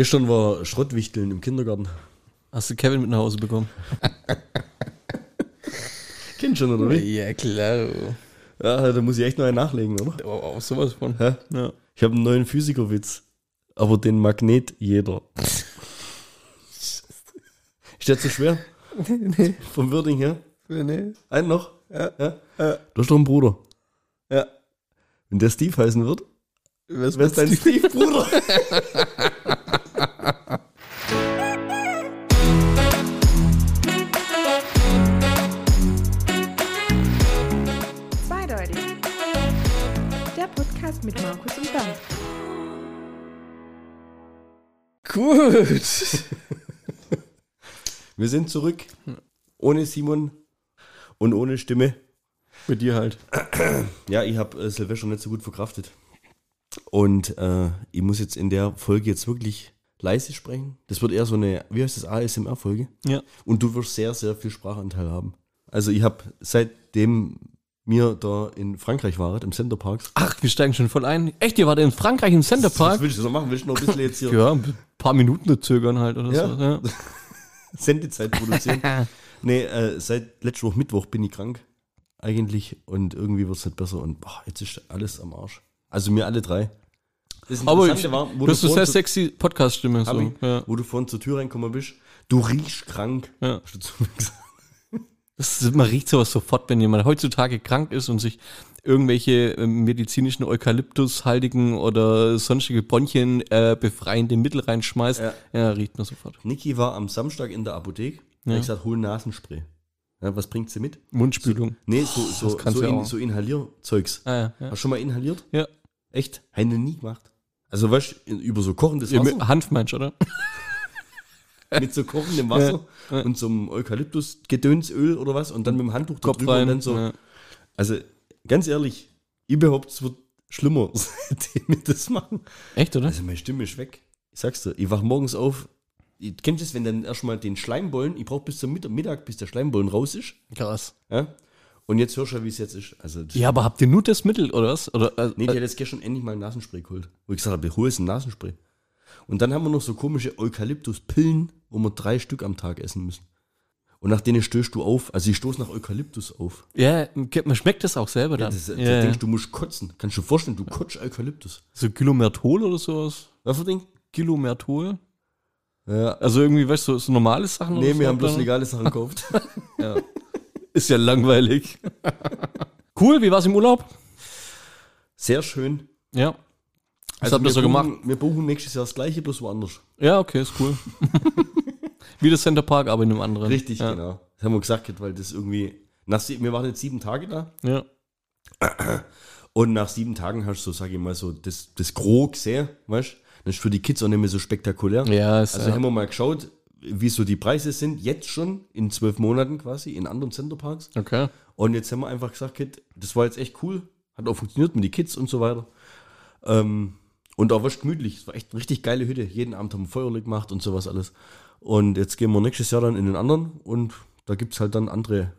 Gestern war Schrottwichteln im Kindergarten. Hast du Kevin mit nach Hause bekommen? Du schon, oder wie? Ja, klar. Ja, da muss ich echt noch einen nachlegen, oder? Oh, auch sowas von. Hä? Ja. Ich habe einen neuen Physikerwitz. Aber den Magnet jeder. Ist der zu schwer? nee, Vom Wording her? nee. Einen noch? Ja. ja? Ja. Du hast doch einen Bruder. Ja. Wenn der Steve heißen wird, wer ist dein Steve-Bruder? Zweideutig. Der Podcast mit Markus und Bernd. Gut. Wir sind zurück. Ohne Simon und ohne Stimme. Mit dir halt. Ja, ich habe äh, Silvester nicht so gut verkraftet. Und äh, ich muss jetzt in der Folge jetzt wirklich leise sprechen. Das wird eher so eine, wie heißt das, ASMR-Folge. Ja. Und du wirst sehr, sehr viel Sprachanteil haben. Also ich habe seitdem mir da in Frankreich war, im Center Parks. Ach, wir steigen schon voll ein. Echt, ihr wart in Frankreich im Center Was Park? willst du so machen? Willst du noch ein bisschen jetzt hier Ja, ein paar Minuten zögern halt oder Ja. so. Ja. Sendezeit produzieren? nee, äh, seit letzter Woche Mittwoch bin ich krank. Eigentlich. Und irgendwie wird es nicht besser. Und boah, jetzt ist alles am Arsch. Also mir alle drei. Das Aber ich, war, wo du hast eine vorhin sehr zu- sexy Podcast-Stimme. So. ich, Ja. wo du vorhin zur Tür reinkommen bist. Du riechst krank. Ja. Hast du zu mir gesagt. Ist, man riecht sowas sofort, wenn jemand heutzutage krank ist und sich irgendwelche ähm, medizinischen Eukalyptushaltigen oder sonstige Bronchien äh, befreiende Mittel reinschmeißt. Ja. Ja. riecht man sofort. Niki war am Samstag in der Apotheke. Ja. Ja. Ich gesagt, hol Nasenspray. Ja, was bringt sie mit? Mundspülung. Nee, so, so, kannst so, du in, so Inhalierzeugs. Ah, ja. Hast du schon mal inhaliert? ja. Echt? Noch nie gemacht. Also weißt über so kochendes Wasser, Hanf meinst oder? mit so kochendem Wasser Ja, und so einem Eukalyptus-Gedönsöl oder was und dann mit dem Handtuch da drüber rein. und dann so. Ja. Also ganz ehrlich, ich behaupte, es wird schlimmer, seitdem wir das machen. Echt, oder? Also meine Stimme ist weg. Ich sag's dir, ich wach morgens auf. Ich, kennst du das, wenn dann erstmal den Schleimbollen, ich brauche bis zum Mittag, Mittag, bis der Schleimbollen raus ist. Krass. Ja? Und jetzt hörst du ja, wie es jetzt ist. Also, das, Ja, aber habt ihr nur das Mittel, oder was? Oder, äh, Nee, die hat jetzt gestern endlich mal ein Nasenspray geholt. Wo ich gesagt habe, hol jetzt ein Nasenspray. Und dann haben wir noch so komische Eukalyptus-Pillen, wo wir drei Stück am Tag essen müssen. Und nach denen stößt du auf. Also ich stoße nach Eukalyptus auf. ja, man schmeckt das auch selber Ja, dann. das, Ja, denkst du, musst kotzen. Kannst du dir vorstellen, du kotzt Eukalyptus. So Kilomertol oder sowas? Was für Ding? Kilomertol? Ja. Also irgendwie, weißt du, so normale Sachen Nee, wir haben bloß dann? legale Sachen gekauft. Ja. Ist ja langweilig. cool, wie war's im Urlaub? Sehr schön. Ja. Was Also habt ihr wir so buchen, gemacht? Wir buchen nächstes Jahr das gleiche, bloß woanders. Ja, okay, ist cool. wie das Center Park, aber in einem anderen. Richtig, ja. genau. Das haben wir gesagt, weil das irgendwie. Nach, wir waren jetzt sieben Tage da. Ja. Und nach sieben Tagen hast du, so, sag ich mal, so das, das Gros gesehen, weißt du? Das ist für die Kids auch nicht mehr so spektakulär. Ja, ist, Also ja. haben wir mal geschaut, wie so die Preise sind, jetzt schon in zwölf Monaten quasi, in anderen Centerparks. Okay. Und jetzt haben wir einfach gesagt, Kid, das war jetzt echt cool, hat auch funktioniert mit den Kids und so weiter. Ähm, und auch was gemütlich, es war echt eine richtig geile Hütte. Jeden Abend haben wir Feuerle gemacht und sowas alles. Und jetzt gehen wir nächstes Jahr dann in den anderen und da gibt es halt dann andere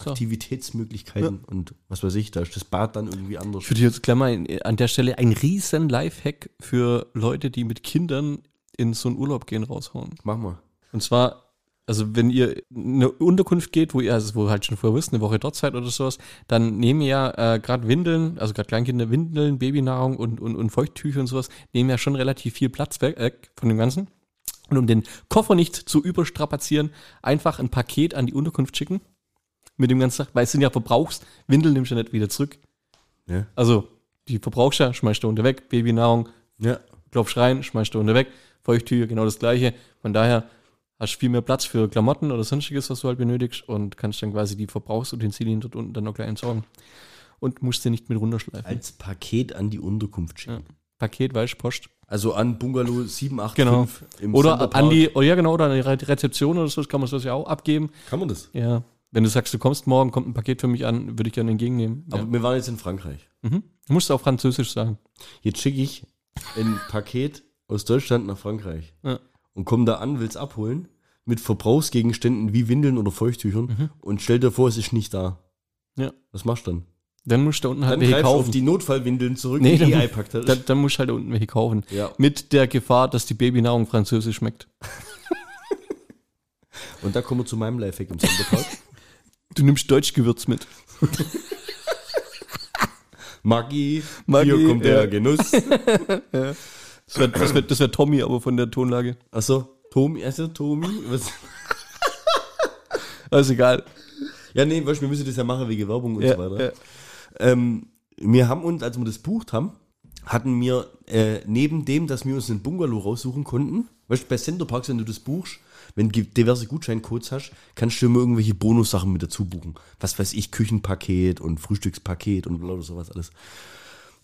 So. Aktivitätsmöglichkeiten und was weiß ich, da ist das Bad dann irgendwie anders. Ich würde jetzt gleich mal an der Stelle ein riesen Lifehack für Leute, die mit Kindern in so einen Urlaub gehen, raushauen. Mach mal. Und zwar, also wenn ihr in eine Unterkunft geht, wo ihr, also wo ihr halt schon vorher wisst, eine Woche dort seid oder sowas, dann nehmen ja äh, gerade Windeln, also gerade Kleinkinder Windeln, Babynahrung und, und, und Feuchttücher und sowas, nehmen ja schon relativ viel Platz weg äh, von dem Ganzen. Und um den Koffer nicht zu überstrapazieren, einfach ein Paket an die Unterkunft schicken. Mit dem ganzen, weil es sind ja Verbrauchswindeln, nimmst du ja nicht wieder zurück. Ja. Also, die verbrauchst ja, schmeißt du unter weg, Babynahrung, Ja. klopfst rein, schmeißt du unter weg, Feuchttücher, genau das gleiche. Von daher hast du viel mehr Platz für Klamotten oder sonstiges, was du halt benötigst und kannst dann quasi die Verbrauchsutensilien dort unten dann noch gleich entsorgen. Und musst sie nicht mit runterschleifen. Als Paket an die Unterkunft schicken. Ja. Paket, weißt Post. Also an Bungalow 785 Genau. im Oder an die, oh ja genau, oder an die Re- Rezeption oder so, kann man das ja auch abgeben. Kann man das? Ja. Wenn du sagst, du kommst morgen, kommt ein Paket für mich an, würde ich gerne entgegennehmen. Aber ja. wir waren jetzt in Frankreich. mhm. Du musst auch Französisch sagen. Jetzt schicke ich ein Paket aus Deutschland nach Frankreich Ja. Und komme da an, will es abholen mit Verbrauchsgegenständen wie Windeln oder Feuchttüchern Mhm. und stell dir vor, es ist nicht da. Ja. Was machst du dann? Dann musst du da unten halt Dann welche greifst du auf kaufen. die Notfallwindeln zurück, Nee, die dann, eingepackt hast. dann, dann musst du halt da unten welche kaufen. Ja. Mit der Gefahr, dass die Babynahrung französisch schmeckt. Und da kommen wir zu meinem Lifehack im Sonderpark. Du nimmst Deutschgewürz mit. Magie, Magie, hier kommt der ja. Genuss. Das wäre das wär, das wär Tommy, aber von der Tonlage. Achso, Tomi, also Tomi. Was? Also egal. Ja, nee, weißt, wir müssen das ja machen wegen Werbung und Ja, so weiter. ja. Ähm, wir haben uns, als wir das bucht haben, hatten wir äh, neben dem, dass wir uns einen Bungalow raussuchen konnten, weißt du, bei Centerparks, wenn du das buchst, wenn du diverse Gutscheincodes hast, kannst du immer irgendwelche Bonussachen mit dazu buchen. Was weiß ich, Küchenpaket und Frühstückspaket und lauter sowas alles.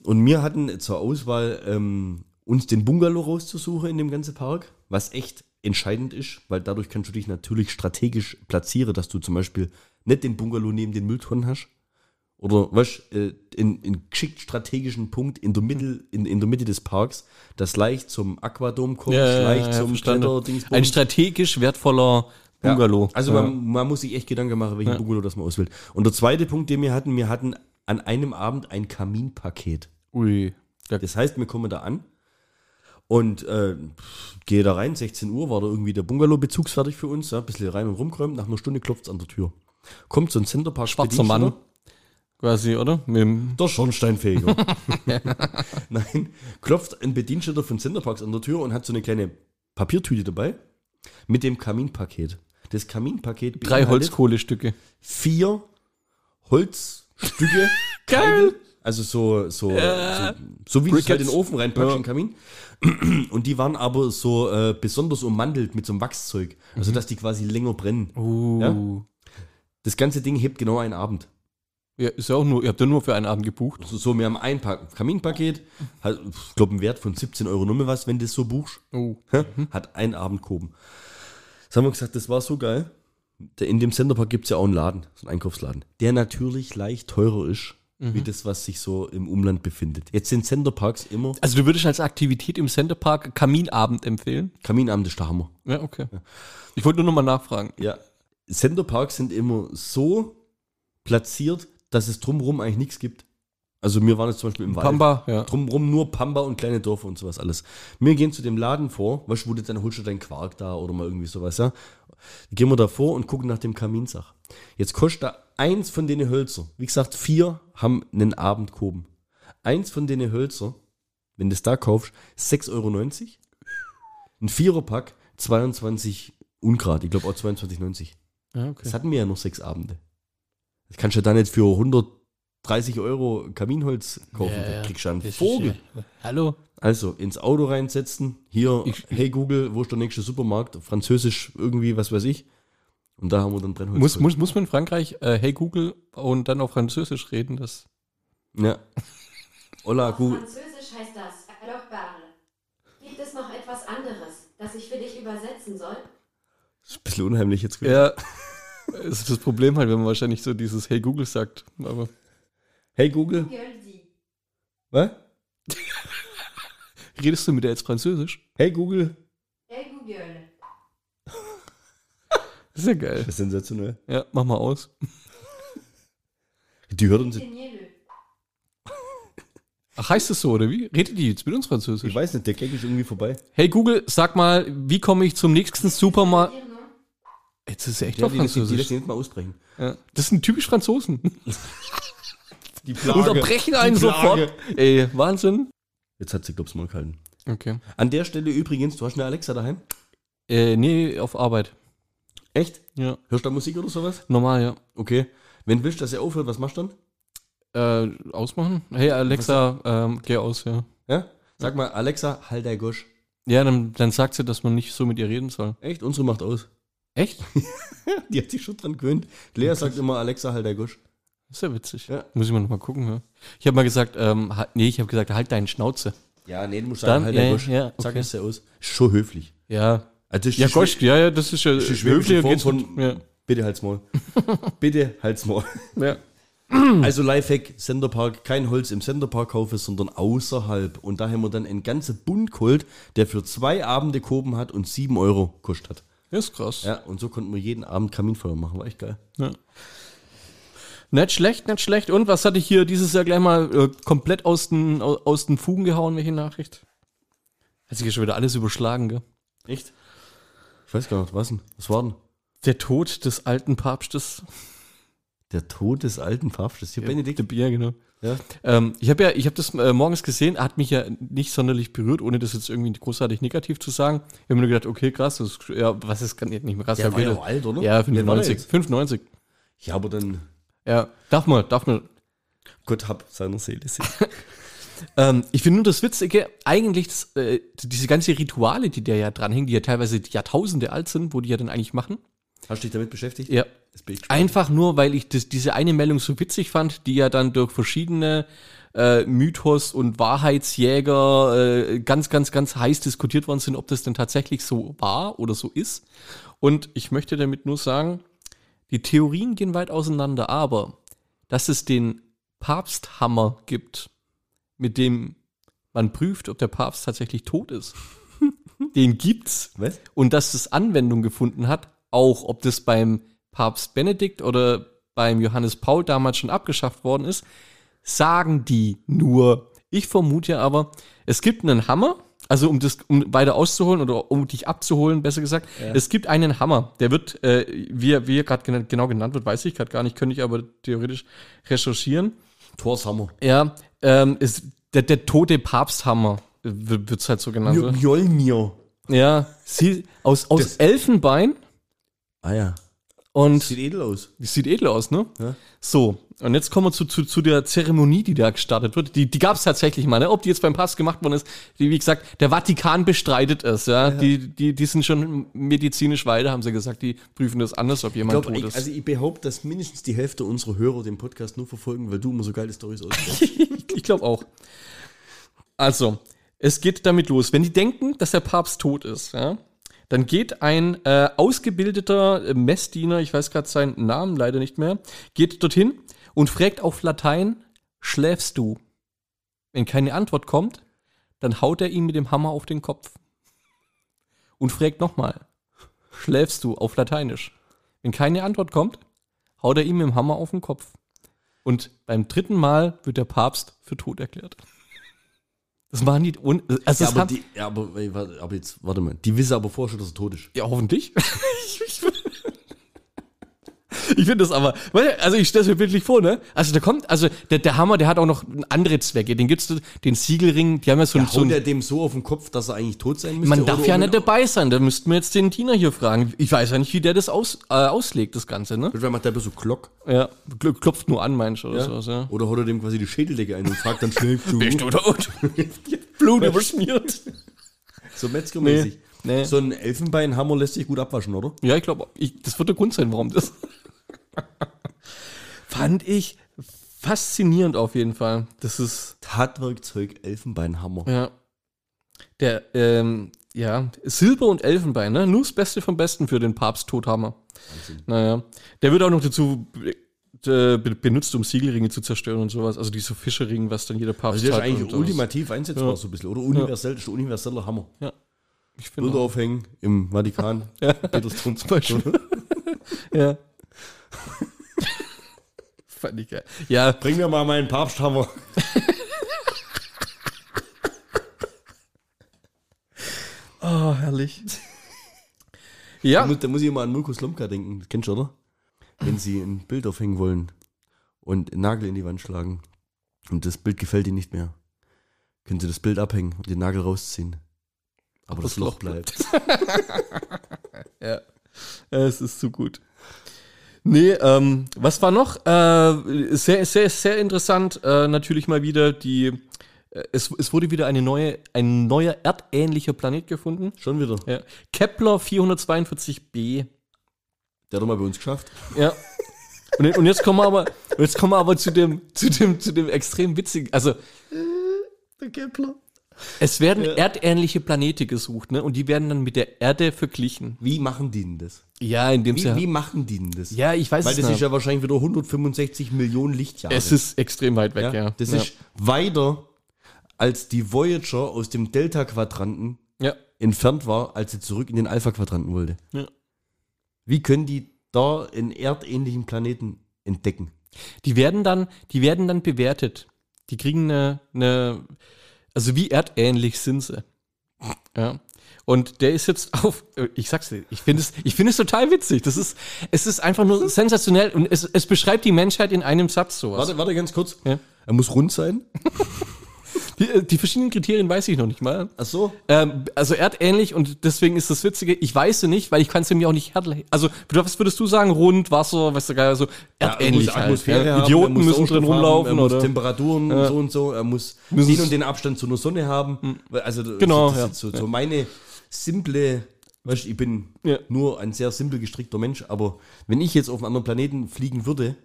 Und wir hatten zur Auswahl, ähm, uns den Bungalow rauszusuchen in dem ganzen Park, was echt entscheidend ist, weil dadurch kannst du dich natürlich strategisch platzieren, dass du zum Beispiel nicht den Bungalow neben den Mülltonnen hast, oder weißt äh, in, in geschickt strategischen Punkt in der Mitte, in, in der Mitte des Parks, das leicht zum Aquadom kommt, leicht zum verstanden. Kletterdings Ein strategisch wertvoller Bungalow. also ja. man, man muss sich echt Gedanken machen, welchen Bungalow das man auswählt. Und der zweite Punkt, den wir hatten, wir hatten an einem Abend ein Kaminpaket. Ui. Da, Das heißt, wir kommen da an und äh, gehe da rein, 16 Uhr war da irgendwie der Bungalow bezugsfertig für uns, ja, ein bisschen rein und rumgeräumt, nach einer Stunde klopft es an der Tür. Kommt so ein Centerpark schwarzer Mann. Quasi, oder? Mit Der Schornsteinfeger. Nein, klopft ein Bediensteter von Centerparks an der Tür und hat so eine kleine Papiertüte dabei mit dem Kaminpaket. Das Kaminpaket drei Holzkohlestücke. vier Holzstücke. Geil. Also so, so, so, so wie du es halt in den Ofen reinpackst, Ja. Kamin. Und die waren aber so äh, besonders ummantelt mit so einem Wachszeug. Also dass die quasi länger brennen. Uh. Ja? Das ganze Ding hebt genau einen Abend. Ja, ist ja auch nur, ihr habt ja nur für einen Abend gebucht. So, so wir haben ein Pa- Kaminpaket, hat, ich glaube, einen Wert von 17 Euro Nummer was, wenn du das so buchst. Oh. Hä? Hat einen Abend gehoben. Das haben wir gesagt, das war so geil. In dem Centerpark gibt es ja auch einen Laden, so einen Einkaufsladen, der natürlich leicht teurer ist, wie das, was sich so im Umland befindet. Jetzt sind Centerparks immer Also du würdest als Aktivität im Centerpark Kaminabend empfehlen? Kaminabend ist der Hammer. Ja, okay. Ich wollte nur nochmal nachfragen. Ja, Centerparks sind immer so platziert, dass es drumherum eigentlich nichts gibt. Also wir waren jetzt zum Beispiel im Wald. Pamba, ja. Drumherum nur Pamba und kleine Dörfer und sowas alles. Wir gehen zu dem Laden vor, weißt du, wo du dann holst du deinen Quark da oder mal irgendwie sowas, ja. Gehen wir da vor und gucken nach dem Kaminsach. Jetzt kostet da eins von den Hölzer. Wie gesagt, vier haben einen Abend gehoben. Eins von den Hölzer, wenn du es da kaufst, 6,90 Euro. Ein Viererpack, 22 Ungrad. Ich glaube auch 22,90. Ja, okay. Das hatten wir ja noch sechs Abende. Das kannst du dann nicht für 130 Euro Kaminholz kaufen. Ja. Da kriegst du einen Vogel. ja- Hallo? Also ins Auto reinsetzen. Hier, Ich- hey Google, wo ist der nächste Supermarkt? Französisch irgendwie, was weiß ich. Und da haben wir dann Brennholz. Muss, muss, muss man in Frankreich äh, Hey Google und dann auf Französisch reden? Das Ja. Hola, Auf Google. Französisch heißt das Alors parle. Gibt es noch etwas anderes, das ich für dich übersetzen soll? Ist ein bisschen unheimlich jetzt. ja, ist das Problem halt, wenn man wahrscheinlich so dieses Hey Google sagt. Aber Hey Google. Was? redest du mit der jetzt Französisch? Hey Google. Hey Google. Das ist ja geil. Das ist sensationell. Ja, mach mal aus. Die hört uns. Ach, heißt es so, oder wie? Redet die jetzt mit uns Französisch? Ich weiß nicht, der Gag ist irgendwie vorbei. Hey Google, sag mal, wie komme ich zum nächsten Supermarkt? Non? Jetzt ist es echt Ja, auf die, lässt, die Französisch. lässt ihn nicht mal ausbrechen. Ja. Das sind typisch Franzosen. Die Plage. Unterbrechen einen Die Plage. sofort. Ey, Wahnsinn. Jetzt hat sie, glaub's mal gehalten. Okay. An der Stelle übrigens, du hast eine Alexa daheim? Äh, nee, auf Arbeit. Echt? Ja, Hörst du da Musik oder sowas? normal, ja. Okay. Wenn du willst, dass er aufhört, was machst du dann? Äh, ausmachen? Hey Alexa, ähm, geh aus, ja. Ja? Sag mal, Alexa, halt der Gosch. Ja, dann, dann sagt sie, dass man nicht so mit ihr reden soll. Echt? Unsere macht aus. Echt? Die hat sich schon dran gewöhnt. Lea sagt immer, Alexa, halt der Gosch. Das ist ja witzig. Ja. Muss ich mal noch mal gucken, ja. Ich habe mal gesagt, ähm, halt- nee, ich habe gesagt, halt deine Schnauze. Ja, nee, du musst Dann, sagen, halt der ja, Gosch. ja, Sag okay. es ja aus. Ist schon höflich. Also Ja. das ist Ja, Gosch, ja, ja, das ist ja die schwäbische Form geht's von- ja. Bitte halt's Maul. Bitte halt's Maul. ja. Also Lifehack, Centerpark, kein Holz im Centerpark kaufen, sondern außerhalb. Und da haben wir dann einen ganzen Bund geholt, der für zwei Abende gehoben hat und sieben Euro kostet hat. Das ist krass. Ja, und so konnten wir jeden Abend Kaminfeuer machen. War echt geil. Ja. Nicht schlecht, nicht schlecht. Und was hatte ich hier dieses Jahr gleich mal äh, komplett aus den, au- aus den Fugen gehauen, welche Nachricht? Hat sich hier schon wieder alles überschlagen, gell? Echt? Ich weiß gar nicht, was denn? Was war denn? Der Tod des alten Papstes. Der Tod des alten Papstes. Hier, Benedikt. Ja, genau. Ja. Ähm, ich habe ja, ich habe das äh, morgens gesehen, hat mich ja nicht sonderlich berührt, ohne das jetzt irgendwie großartig negativ zu sagen. Ich habe mir nur gedacht, okay, krass, das ist, ja, was ist kann nicht mehr krass. Der ja, war ja alt, oder? Ja, Wie alt war der 95. jetzt? 95. Ja, aber dann, Ja, darf man, darf man. Gott hab seiner Seele sehen. Ähm, ich finde nur das Witzige, eigentlich das, äh, diese ganze Rituale, die der ja dranhängen, die ja teilweise Jahrtausende alt sind, wo die ja dann eigentlich machen. Hast du dich damit beschäftigt? Ja. Einfach nur, weil ich das, diese eine Meldung so witzig fand, die ja dann durch verschiedene äh, Mythos und Wahrheitsjäger äh, ganz, ganz, ganz heiß diskutiert worden sind, ob das denn tatsächlich so war oder so ist. Und ich möchte damit nur sagen, die Theorien gehen weit auseinander, aber dass es den Papsthammer gibt, mit dem man prüft, ob der Papst tatsächlich tot ist, den gibt's. Was? Und dass es Anwendung gefunden hat, auch ob das beim Papst Benedikt oder beim Johannes Paul damals schon abgeschafft worden ist, sagen die nur. Ich vermute ja aber, es gibt einen Hammer, also um das um weiter auszuholen oder um dich abzuholen, besser gesagt, es gibt einen Hammer, der wird, äh, wie er, wie er gerade genannt, genau genannt wird, weiß ich gerade gar nicht, könnte ich aber theoretisch recherchieren. Torshammer. Ja, ähm, ist der, der tote Papsthammer wird es halt so genannt. oder? Mjolnir. Ja, sie, aus, aus Das- Elfenbein Ah ja. und Sieht edel aus. sieht edel aus, ne? Ja. So, und jetzt kommen wir zu, zu, zu der Zeremonie, die da gestartet wird. Die, die gab es tatsächlich mal, ne? Ob die jetzt beim Papst gemacht worden ist, die, wie gesagt, der Vatikan bestreitet es, ja. Die, die, die sind schon medizinisch weiter, haben sie gesagt, die prüfen das anders, ob Ich jemand glaub, tot ich, ist. also ich behaupte, dass mindestens die Hälfte unserer Hörer den Podcast nur verfolgen, weil du immer so geile Storys ausmachst. ich ich glaube auch. Also, es geht damit los. Wenn die denken, dass der Papst tot ist, ja, dann geht ein äh, ausgebildeter Messdiener, ich weiß gerade seinen Namen leider nicht mehr, geht dorthin und fragt auf Latein, schläfst du? Wenn keine Antwort kommt, dann haut er ihm mit dem Hammer auf den Kopf. Und fragt nochmal, schläfst du auf Lateinisch? Wenn keine Antwort kommt, haut er ihm mit dem Hammer auf den Kopf. Und beim dritten Mal wird der Papst für tot erklärt. Das waren die. Un also ja, aber, die, ja, aber, aber jetzt, warte mal. Die wissen aber vorher schon, dass er tot ist. ja, hoffentlich. ich ich, finde das aber. Also ich stelle es mir bildlich vor, ne? Also da kommt, also der, der Hammer, der hat auch noch andere Zwecke. Den gibt's den Siegelring, die haben ja so, Ja, so haut ein er dem so auf den Kopf, dass er eigentlich tot sein müsste? Man darf ja nicht dabei sein, da müssten wir jetzt den Diener hier fragen. Ich weiß ja nicht, wie der das aus, äh, auslegt, das Ganze, ne? Vielleicht macht der so Klock. Ja, kl- klopft nur an, meinst du, oder Ja. sowas, ja. Oder haut er dem quasi die Schädeldecke ein und fragt dann schläfst du. Bist du tot? Blut überschmiert. So Metzgermäßig. Nee, nee. So ein Elfenbeinhammer lässt sich gut abwaschen, oder? Ja, ich glaube, das wird der Grund sein, warum das. Fand ich faszinierend auf jeden Fall. Das ist, Tatwerkzeug Elfenbeinhammer. ja. Der, ähm, ja, Silber und Elfenbein, ne? Nur das Beste vom Besten für den Papst Tothammer. Naja. Der wird auch noch dazu äh, be- benutzt, um Siegelringe zu zerstören und sowas. Also diese Fischerring, was dann jeder Papst Also der ist hat eigentlich und sowas. ultimativ einsetzbar Ja. so ein bisschen. Oder universell, das ist der universelle Hammer. Ja. Ich Bilder auch. aufhängen im Vatikan. Ja. Petersdom zum Beispiel. Ja. Fand ich geil. Ja, Bring mir mal meinen Papsthammer. oh, herrlich. Ja, Da muss, da muss ich immer an Mirko Slomka denken. Das kennst du, oder? Wenn sie ein Bild aufhängen wollen und einen Nagel in die Wand schlagen und das Bild gefällt ihnen nicht mehr, können sie das Bild abhängen und den Nagel rausziehen. Aber das, das Loch Loch bleibt. Ja, es ist zu gut. Nee, ähm, was war noch? Äh, sehr, sehr, sehr interessant. Äh, natürlich mal wieder die. Äh, es, es wurde wieder eine neue, ein neuer erdähnlicher Planet gefunden. Schon wieder. Ja. Kepler 442b. Der hat doch mal bei uns geschafft. Ja. Und, und jetzt kommen wir aber, jetzt kommen wir aber zu dem, zu dem, zu dem extrem witzigen. Also Der Kepler. Es werden erdähnliche Planete gesucht, ne? Und die werden dann mit der Erde verglichen. Wie machen die denn das? Ja, indem Wie, sie. wie machen die denn das? ja, ich weiß Weil es das nicht. ist ja wahrscheinlich wieder 165 Millionen Lichtjahre. es ist extrem weit weg, ja. Das ja. ist weiter, als die Voyager aus dem Delta-Quadranten Ja. entfernt war, als sie zurück in den Alpha-Quadranten wollte. Ja. Wie können die da einen erdähnlichen Planeten entdecken? Die werden dann, die werden dann bewertet. Die kriegen eine, eine also wie erdähnlich sind sie. Ja. Und der ist jetzt auf, ich sag's dir, ich finde es, ich finde es total witzig. Das ist, es ist einfach nur sensationell und es, es beschreibt die Menschheit in einem Satz sowas. Warte, warte ganz kurz. Ja. Er muss rund sein. Die, äh, die verschiedenen Kriterien weiß ich noch nicht mal. Ach so. Ähm, also erdähnlich und deswegen ist das Witzige, ich weiß sie nicht, weil ich kann es mir auch nicht erdähnlich. Also, was würdest du sagen? Rund, Wasser, weißt du geil, also erdähnlich er muss halt. Ja. haben, Idioten müssen drin rumlaufen haben, er muss oder? Temperaturen so und so, er muss Müssen den und den Abstand zu einer Sonne haben. Also das- Genau, ist ja. so, so meine simple, weißt, du, ich bin Ja. nur ein sehr simpel gestrickter Mensch, aber wenn ich jetzt auf einen anderen Planeten fliegen würde,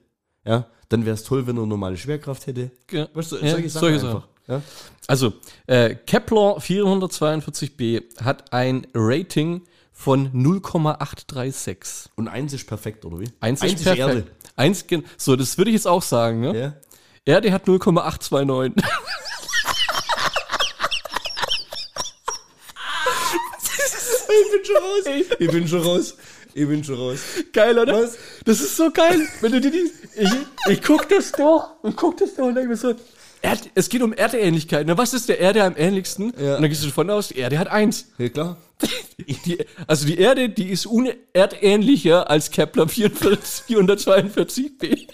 ja, dann wäre es toll, wenn er normale Schwerkraft hätte. Ja. Weißt du, Ja, solche Sachen solche einfach. Ja? Also, äh, Kepler 442b hat ein Rating von 0,836. Und eins ist perfekt, oder wie? Eins ist perfekt. Eins, gen- so, das würde ich jetzt auch sagen, ne? Ja? Erde hat 0,829. Ich bin schon raus. Ich bin schon raus. Ich bin schon raus. Geil, oder? Was? Das ist so geil. Wenn du die, ich, ich guck das doch und guck das doch und denke mir so, Erd, es geht um Erdähnlichkeit. Na, was ist der Erde am ähnlichsten? Ja. Und dann gehst du davon aus, die Erde hat eins. Ja, klar. Die, also die Erde, die ist unerdähnlicher als Kepler 44, 442b.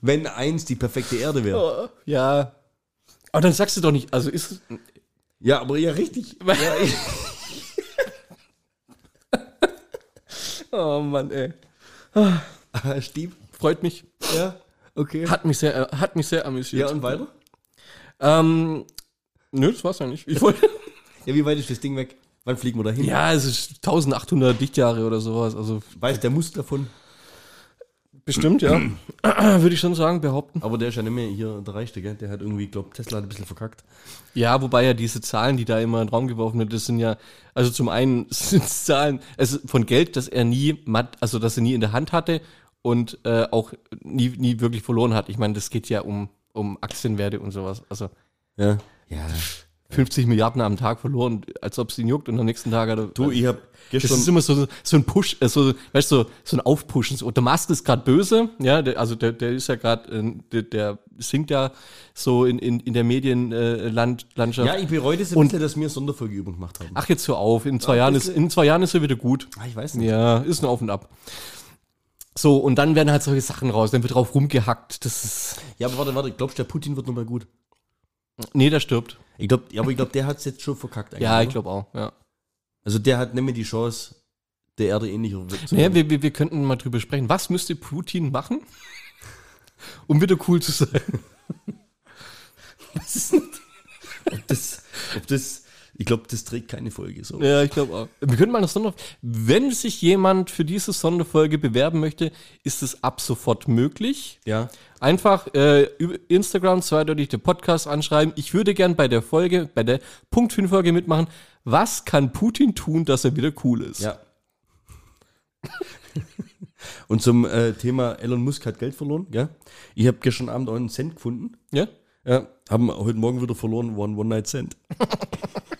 Wenn eins die perfekte Erde wäre. Ja. Aber dann sagst du doch nicht, also ist Ja, aber ja, richtig. Ja, Oh Mann, ey. Ah, Stieb. Freut mich. Ja, okay. Hat mich sehr, äh, hat mich sehr amüsiert. Ja, und weiter? Ähm, nö, das war's ja nicht. Ich wollte. Ja, wie weit ist das Ding weg? Wann fliegen wir da hin? Ja, es ist 1800 Lichtjahre oder sowas. Also Weiß der muss davon. bestimmt, ja. Würde ich schon sagen, behaupten. Aber der ist ja nicht mehr hier der Reichste, gell? Der hat irgendwie, glaub, Tesla hat ein bisschen verkackt. Ja, wobei ja diese Zahlen, die da immer in den Raum geworfen wird, das sind ja, also zum einen sind es Zahlen, also von Geld, das er nie, matt- also das er nie in der Hand hatte und äh, auch nie, nie wirklich verloren hat. Ich meine, das geht ja um, um Aktienwerte und sowas. Also Ja. Ja. 50 Milliarden am Tag verloren, als ob es ihn juckt und am nächsten Tag hat er. Du, ich hab Das gestern. ist immer so, so ein Push, äh, so, weißt du, so, so ein Aufpushen. So, der Musk ist gerade böse, ja, der, also der, der ist ja gerade, äh, der, der singt ja so in, in, in der Medienlandschaft. Äh, ja, ich bereue das ein Und- bisschen, dass wir Sonderfolgeübung gemacht haben. Ach, jetzt hör auf, in zwei, Ja, Jahren ist, in zwei Jahren ist er wieder gut. Ah, ich weiß nicht. Ja, ist ein Auf und Ab. So, und dann werden halt solche Sachen raus, dann wird drauf rumgehackt. Das ist. Ja, aber warte, warte, glaubst du, der Putin wird nochmal gut? Nee, der stirbt. Ich glaube, ja, aber ich glaube, der hat es jetzt schon verkackt. eigentlich, Ja, ich glaube auch, ja. Also der hat mehr die Chance, der Erde ähnlicher wird. zu Naja, werden. wir, wir, wir könnten mal drüber sprechen. Was müsste Putin machen, um wieder cool zu sein? ob das, ob das, ich glaube, das trägt keine Folge so. Ja, ich glaube auch. Wir könnten mal eine Sonderfolge. Wenn sich jemand für diese Sonderfolge bewerben möchte, ist es ab sofort möglich. Ja. Einfach äh, über Instagram zweideutig den Podcast anschreiben. Ich würde gern bei der Folge, bei der Punkt 5 Folge mitmachen. Was kann Putin tun, dass er wieder cool ist? Ja. Und zum äh, Thema Elon Musk hat Geld verloren, ja. Ich habe gestern Abend auch einen Cent gefunden. ja? Ja. Haben heute Morgen wieder verloren, One One Night Cent.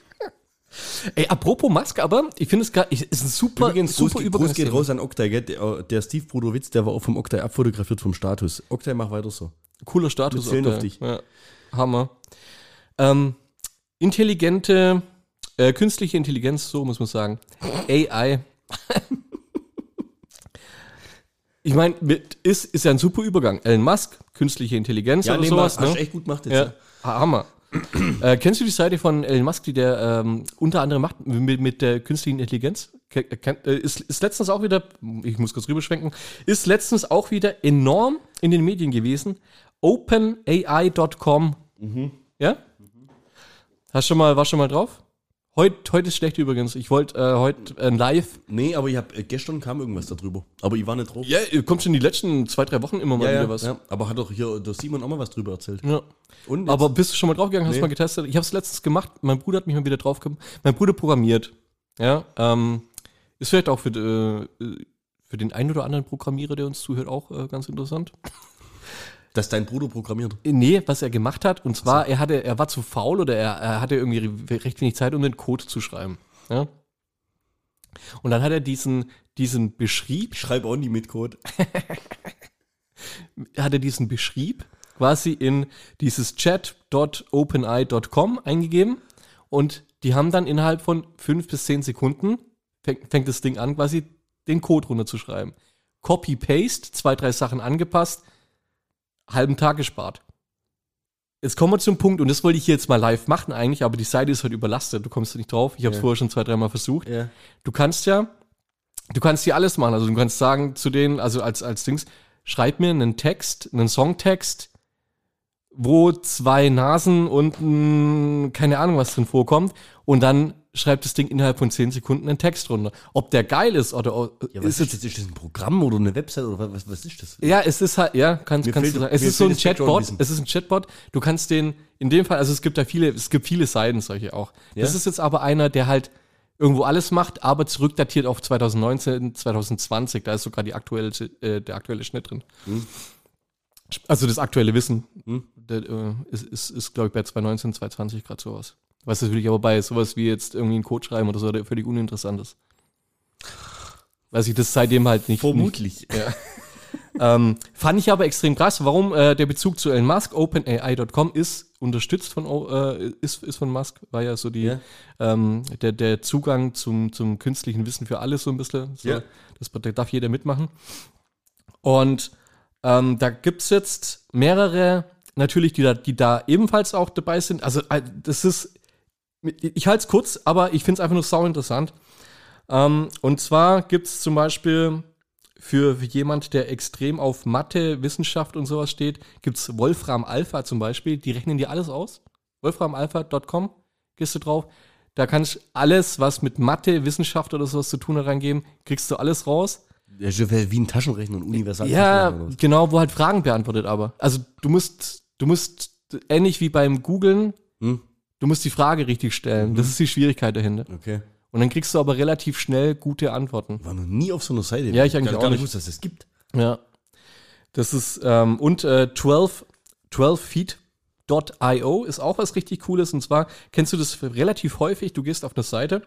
Ey, apropos Musk, aber ich finde es gerade, ist ein super, Übrigens, super Gruß, Gruß geht raus an Oktay, gell? Der, der Steve Brudowitz, der war auch vom Oktay abfotografiert vom Status. Oktay, mach weiter so. Cooler Status. Wir auf dich. Ja. Hammer. Ähm, intelligente, äh, künstliche Intelligenz, so muss man sagen. AI. ich meine, ist, ist ja ein super Übergang. Elon Musk, künstliche Intelligenz oder nee, sowas. hast Ne? echt gut gemacht jetzt. Ja, Hammer. Äh, kennst du die Seite von Elon Musk, die der ähm, unter anderem macht mit, mit der künstlichen Intelligenz? Ke- kenn- äh, Ist, ist letztens auch wieder, ich muss kurz rüberschwenken, ist letztens auch wieder enorm in den Medien gewesen. OpenAI.com. Ja? Hast schon mal, war schon mal drauf? Heute, heute ist schlecht übrigens. Ich wollte äh, heute äh, live. Nee, aber ich hab, äh, gestern kam irgendwas darüber. Aber ich war nicht drauf. Ja, kommt schon die letzten zwei, drei Wochen immer mal wieder was. ja. Aber hat doch hier der Simon auch mal was drüber erzählt. Ja. Und jetzt? Aber bist du schon mal draufgegangen, hast Nee. mal getestet? Ich habe es letztens gemacht, mein Bruder hat mich mal wieder draufgekommen. Mein Bruder programmiert. Ja, ähm, ist vielleicht auch für, äh, für den einen oder anderen Programmierer, der uns zuhört, auch äh, ganz interessant. Dass dein Bruder programmiert. Nee, was er gemacht hat, und zwar, er hatte, er war zu faul oder er, er hatte irgendwie re- recht wenig Zeit, um den Code zu schreiben. Ja? Und dann hat er diesen, diesen Beschrieb, Ich schreibe auch nie mit Code. hat er diesen Beschrieb quasi in dieses chat.openeye.com eingegeben und die haben dann innerhalb von fünf bis zehn Sekunden fängt, fängt das Ding an, quasi den Code runterzuschreiben. Copy-Paste, zwei, drei Sachen angepasst, halben Tag gespart. Jetzt kommen wir zum Punkt, und das wollte ich hier jetzt mal live machen eigentlich, aber die Seite ist heute überlastet, du kommst nicht drauf. Ich habe es Ja. vorher schon zwei, dreimal versucht. Ja. Du kannst ja, du kannst hier alles machen. Also du kannst sagen zu denen, also als, als Dings, schreib mir einen Text, einen Songtext, wo zwei Nasen und keine Ahnung was drin vorkommt und dann schreibt das Ding innerhalb von zehn Sekunden einen Text runter. Ob der geil ist oder Ja, was ist ist, das? Ist das ein Programm oder eine Website oder was, was ist das? ja, es ist halt, ja, kannst, Mir kannst fehlt- du sagen. Es ist so ein das Chatbot. Es ist ein Chatbot. Du kannst den, in dem Fall, also es gibt da viele, es gibt viele Seiten solche auch. Das Ja. ist jetzt aber einer, der halt irgendwo alles macht, aber zurückdatiert auf 2019, 2020. Da ist sogar die aktuelle, äh, der aktuelle Schnitt drin. Hm. Also das aktuelle Wissen. Hm. Der, äh, ist, ist, ist glaube ich, bei 2019, 2020 gerade sowas. Was natürlich aber bei sowas wie jetzt irgendwie einen Code schreiben oder so, der völlig uninteressant ist. Weil ich das seitdem halt nicht, Vermutlich. ähm, fand ich aber extrem krass. Warum äh, der Bezug zu Elon Musk, OpenAI.com ist unterstützt von äh, ist, ist von Musk, war ja so die Ja. ähm, der, der Zugang zum, zum künstlichen Wissen für alles so ein bisschen. So, Ja. Das da darf jeder mitmachen. Und ähm, da gibt's jetzt mehrere, natürlich, die da, die da ebenfalls auch dabei sind. Also äh, das ist, ich halte es kurz, aber ich finde es einfach nur sau interessant. Ähm, und zwar gibt's zum Beispiel für, für jemand, der extrem auf Mathe, Wissenschaft und sowas steht, gibt's Wolfram Alpha zum Beispiel. Die rechnen dir alles aus. Wolframalpha.com, gehst du drauf. Da kannst du alles, was mit Mathe, Wissenschaft oder sowas zu tun hat, reingeben. Kriegst du alles raus. Ja, wie ein Taschenrechner, ein Universal. Ja, genau, wo halt Fragen beantwortet aber. Also du musst, du musst, ähnlich wie beim Googlen, Hm? Du musst die Frage richtig stellen. Das ist die Schwierigkeit dahinter. Okay. Und dann kriegst du aber relativ schnell gute Antworten. Ich war noch nie auf so einer Seite. Ja, ich eigentlich hab auch gar nicht. gewusst, dass es das gibt. Ja. Das ist, ähm, und äh, 12, 12feet.io ist auch was richtig Cooles. Und zwar kennst du das relativ häufig. Du gehst auf eine Seite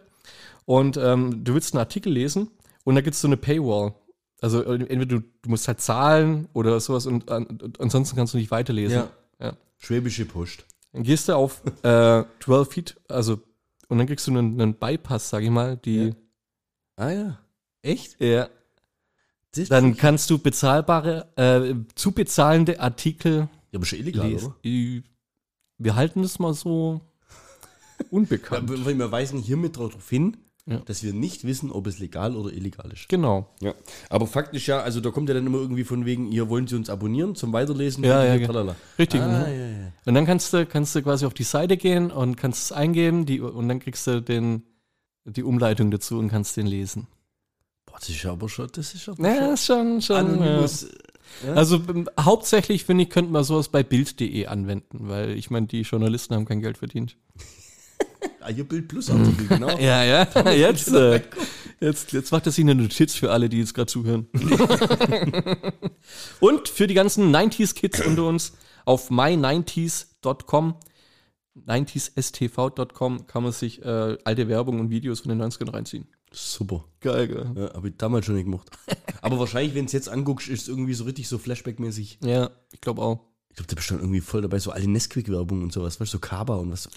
und ähm, du willst einen Artikel lesen und da gibt es so eine Paywall. Also äh, entweder du, du musst halt zahlen oder sowas und, und ansonsten kannst du nicht weiterlesen. Ja. ja. Schwäbische Post. Dann gehst du auf äh, 12 Feet, also und dann kriegst du einen, einen Bypass, sag ich mal, die Ah ja. Echt? ja. Das Dann kannst du bezahlbare, äh, zu bezahlende Artikel ja, aber schon illegal, lesen. oder? Wir halten es mal so Ja, unbekannt. weil wir weisen hiermit darauf hin, Ja. dass wir nicht wissen, ob es legal oder illegal ist. genau. Ja. Aber faktisch ja, also da kommt ja dann immer irgendwie von wegen, hier wollen Sie uns abonnieren zum Weiterlesen. Ja, ja, tralala. Richtig. Ah, mhm. ja, ja. Und dann kannst du, kannst du quasi auf die Seite gehen und kannst es eingeben die, und dann kriegst du den, die Umleitung dazu und kannst den lesen. Boah, das ist aber schon, das ist aber Ja, ist schon, schon. Anonymous. Ja. Also ähm, hauptsächlich finde ich, könnte man sowas bei Bild.de anwenden, weil ich meine, die Journalisten haben kein Geld verdient. Ah, hier Bild Plus Artikel, genau. Ja, ja, jetzt, äh, jetzt, jetzt macht das sich eine Notiz für alle, die jetzt gerade zuhören. Und für die ganzen 90s-Kids unter uns auf my90s.com, 90sstv.com kann man sich äh, alte Werbung und Videos von den 90ern reinziehen. Super. Geil, geil. Ja, habe ich damals schon nicht gemacht. Aber wahrscheinlich, wenn es jetzt anguckst, ist es irgendwie so richtig so Flashback-mäßig. Ja, ich glaube auch. Ich glaube, da bist du dann irgendwie voll dabei, so alle Nesquik-Werbung und sowas, weißt du, so Kaba und was.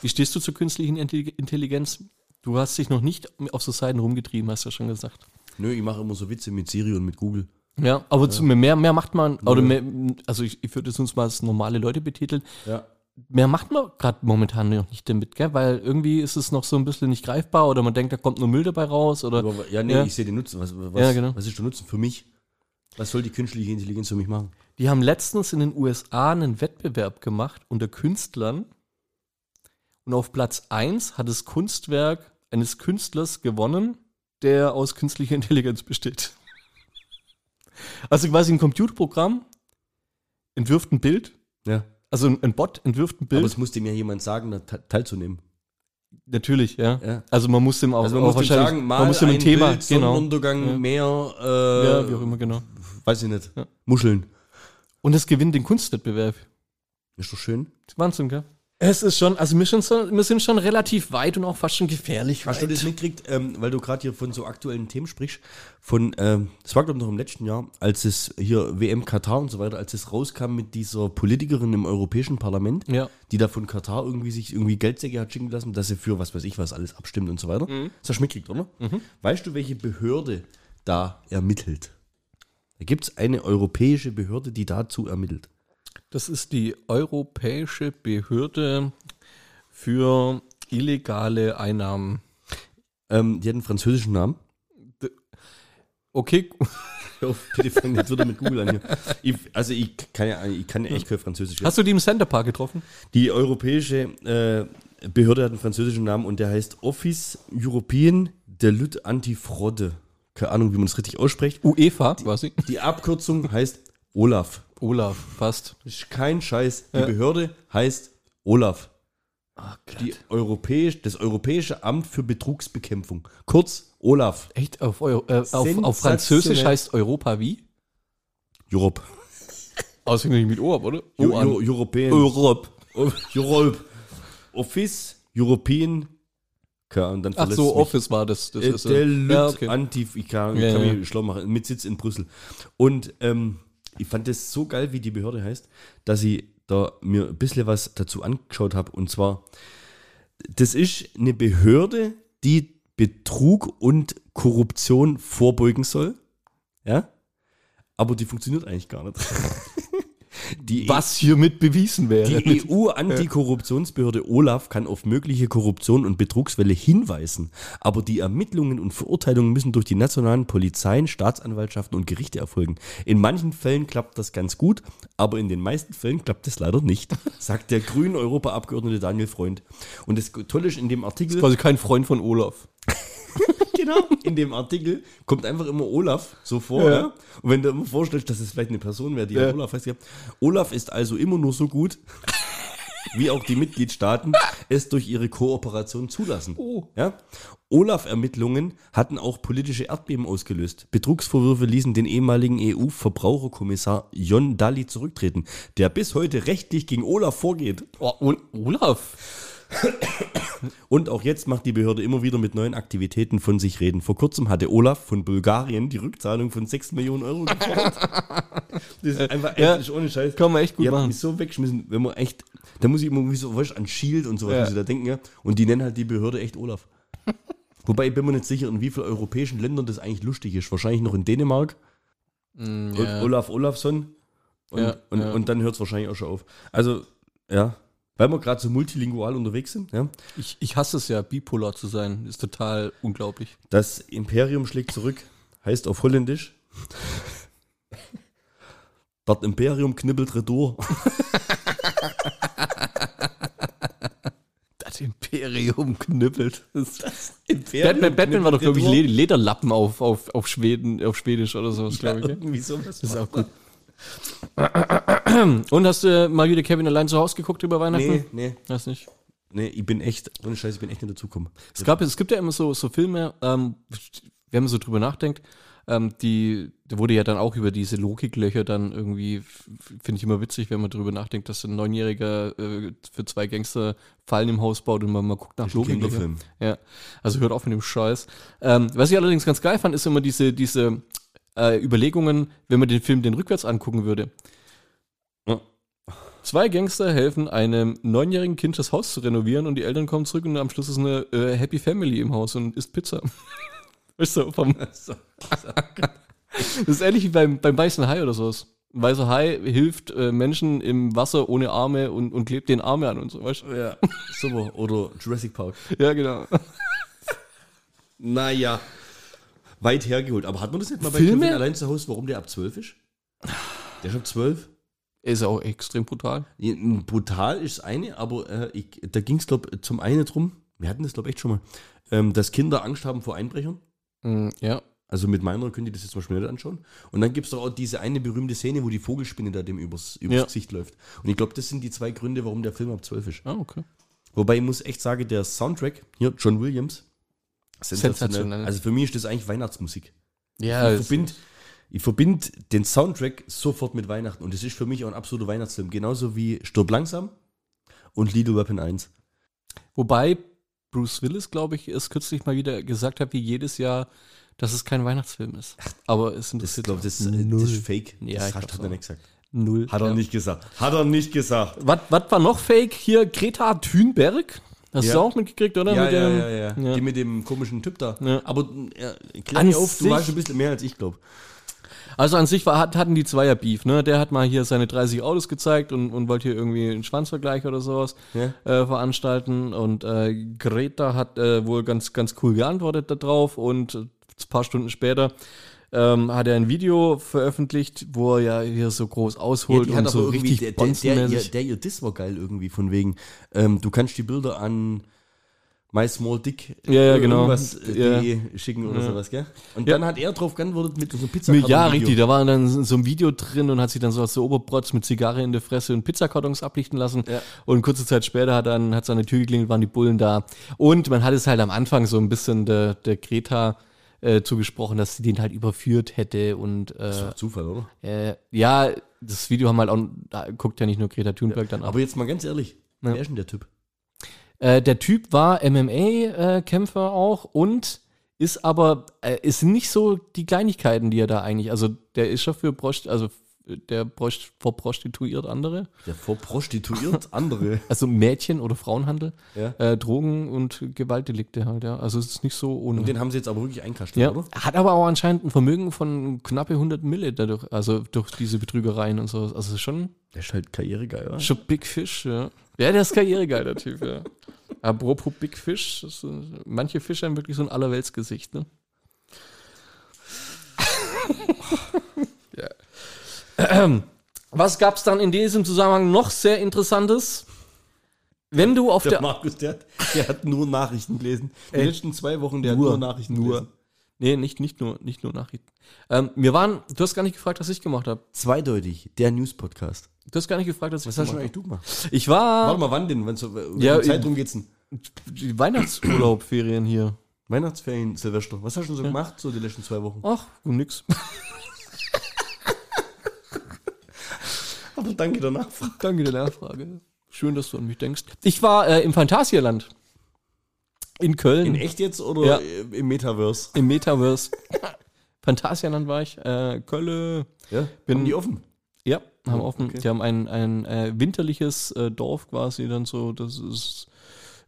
Wie stehst du zur künstlichen Intelli- Intelligenz? Du hast dich noch nicht auf so Seiten rumgetrieben, hast du ja schon gesagt. Nö, ich mache immer so Witze mit Siri und mit Google. Ja, aber Zu, mehr, mehr macht man, oder mehr, also ich, ich würde es uns mal als normale Leute betiteln, Ja. mehr macht man gerade momentan noch nicht damit, gell? Weil irgendwie ist es noch so ein bisschen nicht greifbar oder man denkt, da kommt nur Müll dabei raus oder. Ja, nee, Ja. ich sehe den Nutzen. Was, was, Ja, genau. was ist der Nutzen für mich? Was soll die künstliche Intelligenz für mich machen? Die haben letztens in den USA einen Wettbewerb gemacht unter Künstlern und auf Platz 1 hat das Kunstwerk eines Künstlers gewonnen, der aus künstlicher Intelligenz besteht. Also quasi ein Computerprogramm entwirft ein Bild, Ja. also ein, Bot entwirft ein Aber Bild. es musste mir jemand sagen, da te- teilzunehmen. Natürlich, ja. Ja. Also man muss dem auch, Also man auch muss wahrscheinlich- sagen, mal man muss dem ein ein Thema, Bild, genau. Sonnenuntergang, Ja. mehr, äh, Ja, wie auch immer, genau. weiß ich nicht, Ja. Muscheln. Und es gewinnt den Kunstwettbewerb. Ist doch schön. Wahnsinn, gell? Es ist schon, also wir sind, schon, wir sind schon relativ weit und auch fast schon gefährlich Hast du das mitgekriegt, ähm, weil du gerade hier von so aktuellen Themen sprichst? Von, ähm, das war glaube ich noch im letzten Jahr, als es hier WM Katar und so weiter, als es rauskam mit dieser Politikerin im Europäischen Parlament, Ja. die da von Katar irgendwie sich irgendwie Geldsäcke hat schicken lassen, dass sie für was weiß ich was alles abstimmt und so weiter. Das hast du mitgekriegt, oder? Weißt du, welche Behörde da ermittelt? Da gibt es eine europäische Behörde, die dazu ermittelt. Das ist die Europäische Behörde für illegale Einnahmen. Ähm, die hat einen französischen Namen. Okay, auf, bitte fang jetzt wieder mit Google an hier. Ich, also ich kann ja, ich kann ja echt kein Französisch. hast du die im Center Park getroffen? Die europäische äh, Behörde hat einen französischen Namen und der heißt Office European de Lutte Antifraude. Keine Ahnung, wie man das richtig ausspricht. UEFA, quasi. Die Abkürzung heißt OLAF. Olaf, fast. Ist kein Scheiß. Die Behörde heißt OLAF. Ah, Die europäisch, das Europäische Amt für Betrugsbekämpfung. Kurz OLAF. Echt? Auf, Euro, äh, auf, auf. Französisch heißt Europa wie? Europe. Auswendig mit O ab, oder? O an. Eu- Europäen. Europe. Europe. Office European. Und dann Ach so, mich. Office war das. das Äh, ist, der Lüt ja, okay. Antif, ich kann, Ja, kann ja. mich schlau machen, mit Sitz in Brüssel. Und ähm, ich fand das so geil, wie die Behörde heißt, dass ich da mir ein bisschen was dazu angeschaut habe. Und zwar, das ist eine Behörde, die Betrug und Korruption vorbeugen soll. Ja? Aber die funktioniert eigentlich gar nicht. Die Was hiermit bewiesen wäre. die EU-Antikorruptionsbehörde OLAF kann auf mögliche Korruption und Betrugsfälle hinweisen, aber die Ermittlungen und Verurteilungen müssen durch die nationalen Polizeien, Staatsanwaltschaften und Gerichte erfolgen. In manchen Fällen klappt das ganz gut, aber in den meisten Fällen klappt es leider nicht, sagt der grünen Europaabgeordnete Daniel Freund. Und das Tolle ist in dem Artikel, quasi kein Freund von Olaf. genau, in dem Artikel kommt einfach immer Olaf so vor. Ja. Ja. Und wenn du immer vorstellst, dass es vielleicht eine Person wäre, die Ja. Olaf heißt, ja. Olaf ist also immer nur so gut, wie auch die Mitgliedstaaten es durch ihre Kooperation zulassen. Oh. Ja? Olaf-Ermittlungen hatten auch politische Erdbeben ausgelöst. Betrugsvorwürfe ließen den ehemaligen EU-Verbraucherkommissar Jon Dalli zurücktreten, der bis heute rechtlich gegen Olaf vorgeht. Oh, O- Olaf. Und auch jetzt macht die Behörde immer wieder mit neuen Aktivitäten von sich reden. Vor kurzem hatte Olaf von Bulgarien die Rückzahlung von 6 Millionen Euro gefordert. Das ist einfach Ja. echt ohne Scheiß. Kann man echt gut hab machen. mich so weggeschmissen, wenn man echt, da muss ich immer irgendwie so weißt, an Shield und sowas Ja. muss ich da denken, ja. Und die nennen halt die Behörde echt Olaf. Wobei ich bin mir nicht sicher, in wie vielen europäischen Ländern das eigentlich lustig ist. Wahrscheinlich noch in Dänemark. Mm, ja. Olaf Olafsson. Und, Ja, und, ja. und dann hört es wahrscheinlich auch schon auf. Also, ja. Weil wir gerade so multilingual unterwegs sind, ja. Ich, ich hasse es ja, bipolar zu sein. Ist total unglaublich. Das Imperium schlägt zurück, heißt auf Holländisch. Das Imperium knibbelt retour. Das Imperium knüppelt. Das Imperium Batman, Batman war doch, glaube ich, Lederlappen auf, auf, auf Schweden, auf Schwedisch oder sowas, Ja, glaube ich. irgendwie sowas. Das ist auch gut. Und hast du mal wieder Kevin allein zu Hause geguckt über Weihnachten? Nee, nee, Weiß nicht. nee, ich bin echt, ohne Scheiß, ich bin echt nicht dazugekommen. Es, gab, es gibt ja immer so, so Filme, ähm, wenn man so drüber nachdenkt, ähm, die, da wurde ja dann auch über diese Logiklöcher dann irgendwie, finde ich immer witzig, wenn man drüber nachdenkt, dass ein Neunjähriger äh, für zwei Gangster Fallen im Haus baut und man mal guckt nach Logiklöchern. Ja, also hört auf mit dem Scheiß. Ähm, was ich allerdings ganz geil fand, ist immer diese, diese äh, Überlegungen, wenn man den Film den rückwärts angucken würde. Zwei Gangster helfen einem neunjährigen Kind das Haus zu renovieren und die Eltern kommen zurück und am Schluss ist eine äh, Happy Family im Haus und isst Pizza. weißt du, vom, So. das ist ähnlich wie beim, beim weißen Hai oder sowas. Ein weißer Hai hilft äh, Menschen im Wasser ohne Arme und, und klebt den Arme an und so, weißt du? Ja, super. Oder Jurassic Park. Ja, genau. Naja. Weit hergeholt. Aber hat man das nicht mal bei Filme? Kevin allein zu Hause, warum der ab 12 ist? Der ist ab 12? Ist auch extrem brutal. Brutal ist eine, aber äh, ich, da ging es, glaube ich, zum einen drum, wir hatten das, glaube ich, echt schon mal, ähm, dass Kinder Angst haben vor Einbrechern. Mm, ja. Also mit meiner könnt ihr das jetzt Beispiel nicht anschauen. Und dann gibt es doch auch diese eine berühmte Szene, wo die Vogelspinne da dem übers, übers Ja. Gesicht läuft. Und ich glaube, das sind die zwei Gründe, warum der Film ab 12 ist. Ah, okay. Wobei ich muss echt sagen, der Soundtrack, hier, John Williams, Sensationell. Also für mich ist das eigentlich Weihnachtsmusik. Ja, ich verbinde ich verbind den Soundtrack sofort mit Weihnachten. Und das ist für mich auch ein absoluter Weihnachtsfilm. Genauso wie Stirb langsam und Little Weapon 1. Wobei Bruce Willis, glaube ich, es kürzlich mal wieder gesagt hat, wie jedes Jahr, dass es kein Weihnachtsfilm ist. Aber es Das, interessiert glaub, das, das null. ist fake. Ja, das ich hat, hat er nicht gesagt. Null. Hat er ja. nicht gesagt. Hat er nicht gesagt. Was, was war noch fake? Hier Greta Thunberg. Hast Ja. du auch mitgekriegt, oder? Ja, Mit ja, dem- ja, ja, ja. Die mit dem komischen Typ da. Ja. Aber ja, klär auf, du weißt ein bisschen mehr als ich glaube. Also an sich war, hat, hatten die zwei ja Beef, ne? Der hat mal hier seine 30 Autos gezeigt und, und wollte hier irgendwie einen Schwanzvergleich oder sowas Ja. äh, veranstalten. Und äh, Greta hat äh, wohl ganz, ganz cool geantwortet darauf und ein paar Stunden später ähm, hat er ein Video veröffentlicht, wo er ja hier so groß ausholt hat und so richtig der, der, der, ihr, bonzenmäßig. der ihr Diss war geil irgendwie, von wegen, ähm, du kannst die Bilder an My Small Dick Ja, ja, genau. irgendwas äh, Ja. schicken oder Ja. sowas, gell? Und Ja. dann hat er drauf geantwortet mit so einem pizza Ja, richtig, da war dann so ein Video drin und hat sich dann so aus der Oberprotz mit Zigarre in der Fresse und Pizzakartons ablichten lassen. Ja. Und kurze Zeit später hat dann hat seine Tür geklingelt, waren die Bullen da. Und man hat es halt am Anfang so ein bisschen der, der Greta äh, zugesprochen, dass sie den halt überführt hätte und Das äh, war Zufall, oder? äh, ja, das Video haben halt auch, da guckt ja nicht nur Greta Thunberg dann ab. Aber jetzt mal ganz ehrlich, wer ist denn der Typ? Äh, der Typ war MMA-Kämpfer auch und ist aber, äh, es sind nicht so die Kleinigkeiten, die er da eigentlich, also der ist schon für Prost, also der Prost, verprostituiert andere, Der vorprostituiert andere. also Mädchen- oder Frauenhandel, Ja. äh, Drogen und Gewaltdelikte halt, ja. Also es ist nicht so ohne. Und den haben sie jetzt aber wirklich einkastet, ja, oder? hat aber auch anscheinend ein Vermögen von knappe 100 Mille dadurch, also durch diese Betrügereien und so. Also es ist schon, Der ist halt karrieregeil, oder? schon Big Fish, ja. Ja, der ist karrieregeil, der Typ, ja. Apropos Big Fish, äh, manche Fische haben wirklich so ein Allerweltsgesicht, ne? ja. Ähm, Was gab's dann in diesem Zusammenhang noch sehr Interessantes? Wenn du auf Der, der. Markus, der, hat- der hat nur Nachrichten gelesen. Die Ey. letzten zwei Wochen, der Nur, hat nur Nachrichten nur. gelesen. Nee, nicht, nicht, nur, nicht nur Nachrichten. Ähm, wir waren, du hast gar nicht gefragt, was ich gemacht habe. Zweideutig, der News-Podcast. Du hast gar nicht gefragt, was, Was ich hast du eigentlich du gemacht? Ich war Warte mal, wann denn? Wenn's so, Ja, ja, Zeitraum geht's denn? die Weihnachtsurlaubferien hier. Weihnachtsferien, Silvester. Was hast du denn so gemacht, so die letzten zwei Wochen? Ach, nix. Aber danke der Nachfrage. Danke der Nachfrage. Schön, dass du an mich denkst. Ich war äh, im Phantasialand. In Köln. In echt jetzt oder Ja. im Metaverse? Im Metaverse. Phantasialand war ich. Äh, Köln. Ja, Bin- die offen? Ja, haben Oh, offen. okay. Die haben ein, ein äh, winterliches äh, Dorf quasi dann so. Das ist,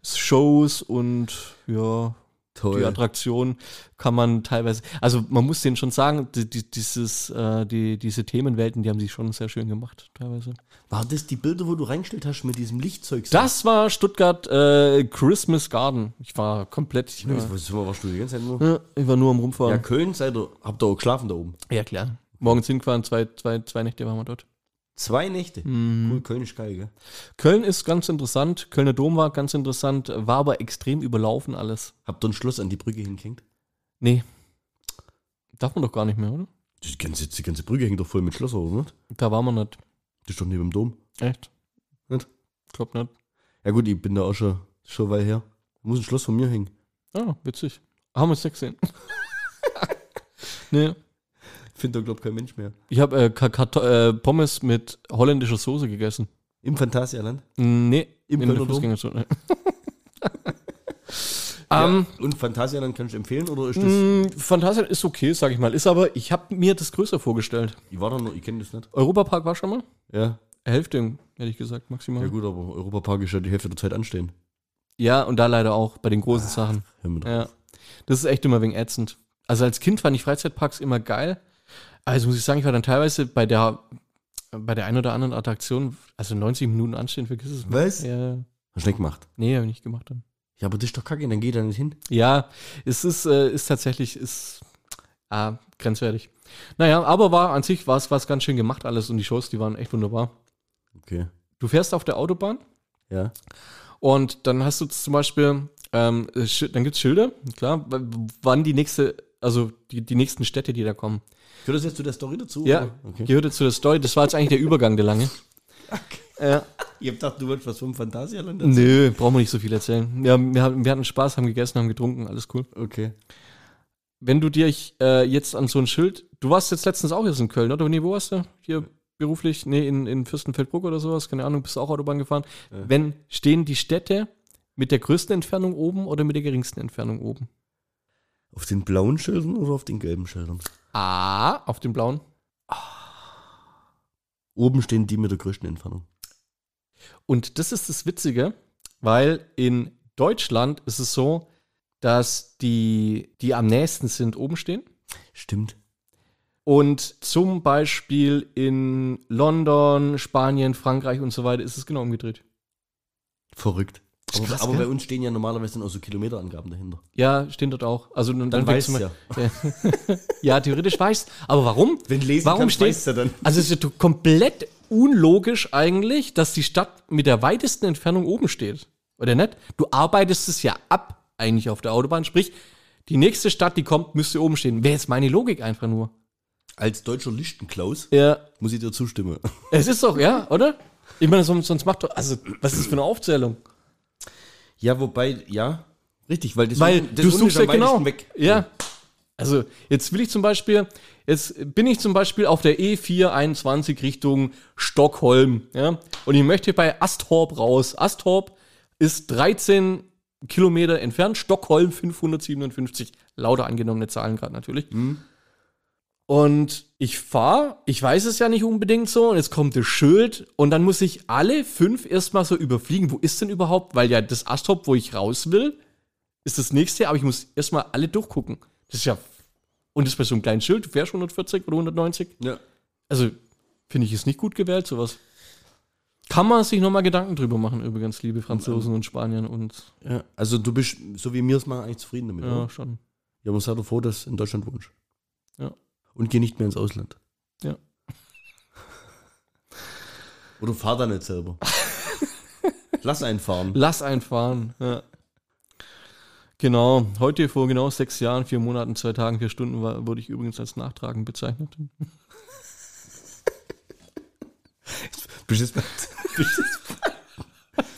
ist Shows und ja, die Toll. Attraktion kann man teilweise. Also man muss denen schon sagen, die, die, dieses, äh, die, diese Themenwelten, die haben sie schon sehr schön gemacht, teilweise. War das die Bilder, wo du reingestellt hast mit diesem Lichtzeug? Das war Stuttgart äh, Christmas Garden. Ich war komplett. Ich Ja. war, Was warst du die ganze Zeit nur? ja, ich war nur am Ja, Rumfahren. Köln, seid ihr, habt ihr auch geschlafen da oben? Ja, klar. Morgens hingefahren, zwei, zwei, zwei Nächte waren wir dort. Zwei Nächte. Mhm. Cool, Köln ist geil, gell? Köln ist ganz interessant. Kölner Dom war ganz interessant, war aber extrem überlaufen alles. Habt ihr ein Schloss an die Brücke hingehängt? Nee. Darf man doch gar nicht mehr, oder? Die ganze, die ganze Brücke hängt doch voll mit oder nicht? Da waren wir nicht. Das ist doch neben dem Dom. Echt? Nicht? Glaub nicht. Ja gut, ich bin da auch schon, schon weit her. Muss ein Schloss von mir hängen. Ah, witzig. Haben wir es nicht gesehen. nee. Findet da, glaub kein Mensch mehr. Ich habe äh, Ka- äh, Pommes mit holländischer Soße gegessen. Im Phantasialand? Nee, Im in der Kölner Dom? Fußgängerzone. Ähm, ja. Und Phantasialand kannst du empfehlen oder ist das. mh, Phantasialand ist okay, sag ich mal. Ist aber, ich habe mir das größer vorgestellt. Ich war da noch, ich kenne das nicht. Europapark war schon mal? Ja. Hälfte, hätte ich gesagt, maximal. Ja gut, aber Europapark ist ja die Hälfte der Zeit anstehen. Ja, und da leider auch bei den großen Sachen. Hör mir drauf. Ja. Das ist echt immer wegen ätzend. Also als Kind fand ich Freizeitparks immer geil. Also muss ich sagen, ich war dann teilweise bei der bei der einen oder anderen Attraktion, also 90 Minuten anstehen, vergiss es mal. Was? Ja. Hast du nicht gemacht? Nee, habe ich nicht gemacht dann. Ja, aber das ist doch kacke, dann geh da nicht hin. Ja, es ist, äh, ist tatsächlich, ist ah, grenzwertig. Naja, aber war an sich war es was ganz schön gemacht alles und die Shows, die waren echt wunderbar. Okay. Du fährst auf der Autobahn Ja. und dann hast du zum Beispiel, ähm, dann gibt's Schilder, klar, wann die nächste, also die, die nächsten Städte, die da kommen. Gehört das jetzt zu der Story dazu? Ja, oder? Okay. gehörte zu der Story. Das war jetzt eigentlich der Übergang, der lange. Ja. Ich hab gedacht, du wolltest was vom Phantasialand erzählen. Nö, brauchen wir nicht so viel erzählen. Ja, wir, hatten- wir hatten Spaß, haben gegessen, haben getrunken, alles cool. Okay. Wenn du dir äh, jetzt an so ein Schild, du warst jetzt letztens auch jetzt in Köln, oder? Nee, wo warst du? Hier beruflich, nee, in, in Fürstenfeldbruck oder sowas, keine Ahnung, bist du auch Autobahn gefahren. Wenn stehen die Städte mit der größten Entfernung oben oder mit der geringsten Entfernung oben? Auf den blauen Schildern oder auf den gelben Schildern? Ah, auf dem blauen. Oben stehen die mit der größten Entfernung. Und das ist das Witzige, weil in Deutschland ist es so, dass die, die am nächsten sind, oben stehen. Stimmt. Und zum Beispiel in London, Spanien, Frankreich und so weiter ist es genau umgedreht. Verrückt. Aber, krass, aber bei uns stehen ja normalerweise dann auch so Kilometerangaben dahinter. Ja, stehen dort auch. Also dann, Dann weißt zum- ja. ja, theoretisch weiß. Aber warum? Wenn lesen warum kannst, steht, weißt du dann. Also es ist ja komplett unlogisch eigentlich, dass die Stadt mit der weitesten Entfernung oben steht. Oder nicht? Du arbeitest es ja ab eigentlich auf der Autobahn. Sprich, die nächste Stadt, die kommt, müsste oben stehen. Wäre jetzt meine Logik einfach nur. Als deutscher Lichtenklaus Ja. muss ich dir zustimmen. Es ist doch, ja, oder? Ich meine, sonst, sonst macht doch, also, was ist das für eine Aufzählung? Ja, wobei, ja, richtig, weil das Weil das du suchst ja genau. weg. Ja. Also, jetzt will ich zum Beispiel, jetzt bin ich zum Beispiel auf der E421 Richtung Stockholm, ja, und ich möchte bei Astorp raus. Astorp ist 13 Kilometer entfernt, Stockholm 557, lauter angenommene Zahlen gerade natürlich. Und ich fahre, ich weiß es ja nicht unbedingt so, und jetzt kommt das Schild und dann muss ich alle fünf erstmal so überfliegen. Wo ist denn überhaupt? Weil ja das Astorp, wo ich raus will, ist das nächste, aber ich muss erstmal alle durchgucken. Das ist ja. Und das bei so einem kleinen Schild, du fährst 140 oder 190. Ja. Also, finde ich es nicht gut gewählt, sowas. Kann man sich nochmal Gedanken drüber machen, übrigens, liebe Franzosen und Spanier und ja. Also du bist, so wie mir es mal, eigentlich zufrieden damit. ja, oder? schon. Ja, man sei doch froh, dass in Deutschland wohnst. Ja. Und geh nicht mehr ins Ausland. Ja. Oder fahr da nicht selber. Lass einen fahren. Lass einfahren. Ja. Genau, heute vor genau sechs Jahren, vier Monaten, zwei Tagen, vier Stunden war, wurde ich übrigens als nachtragend bezeichnet. Bist du jetzt,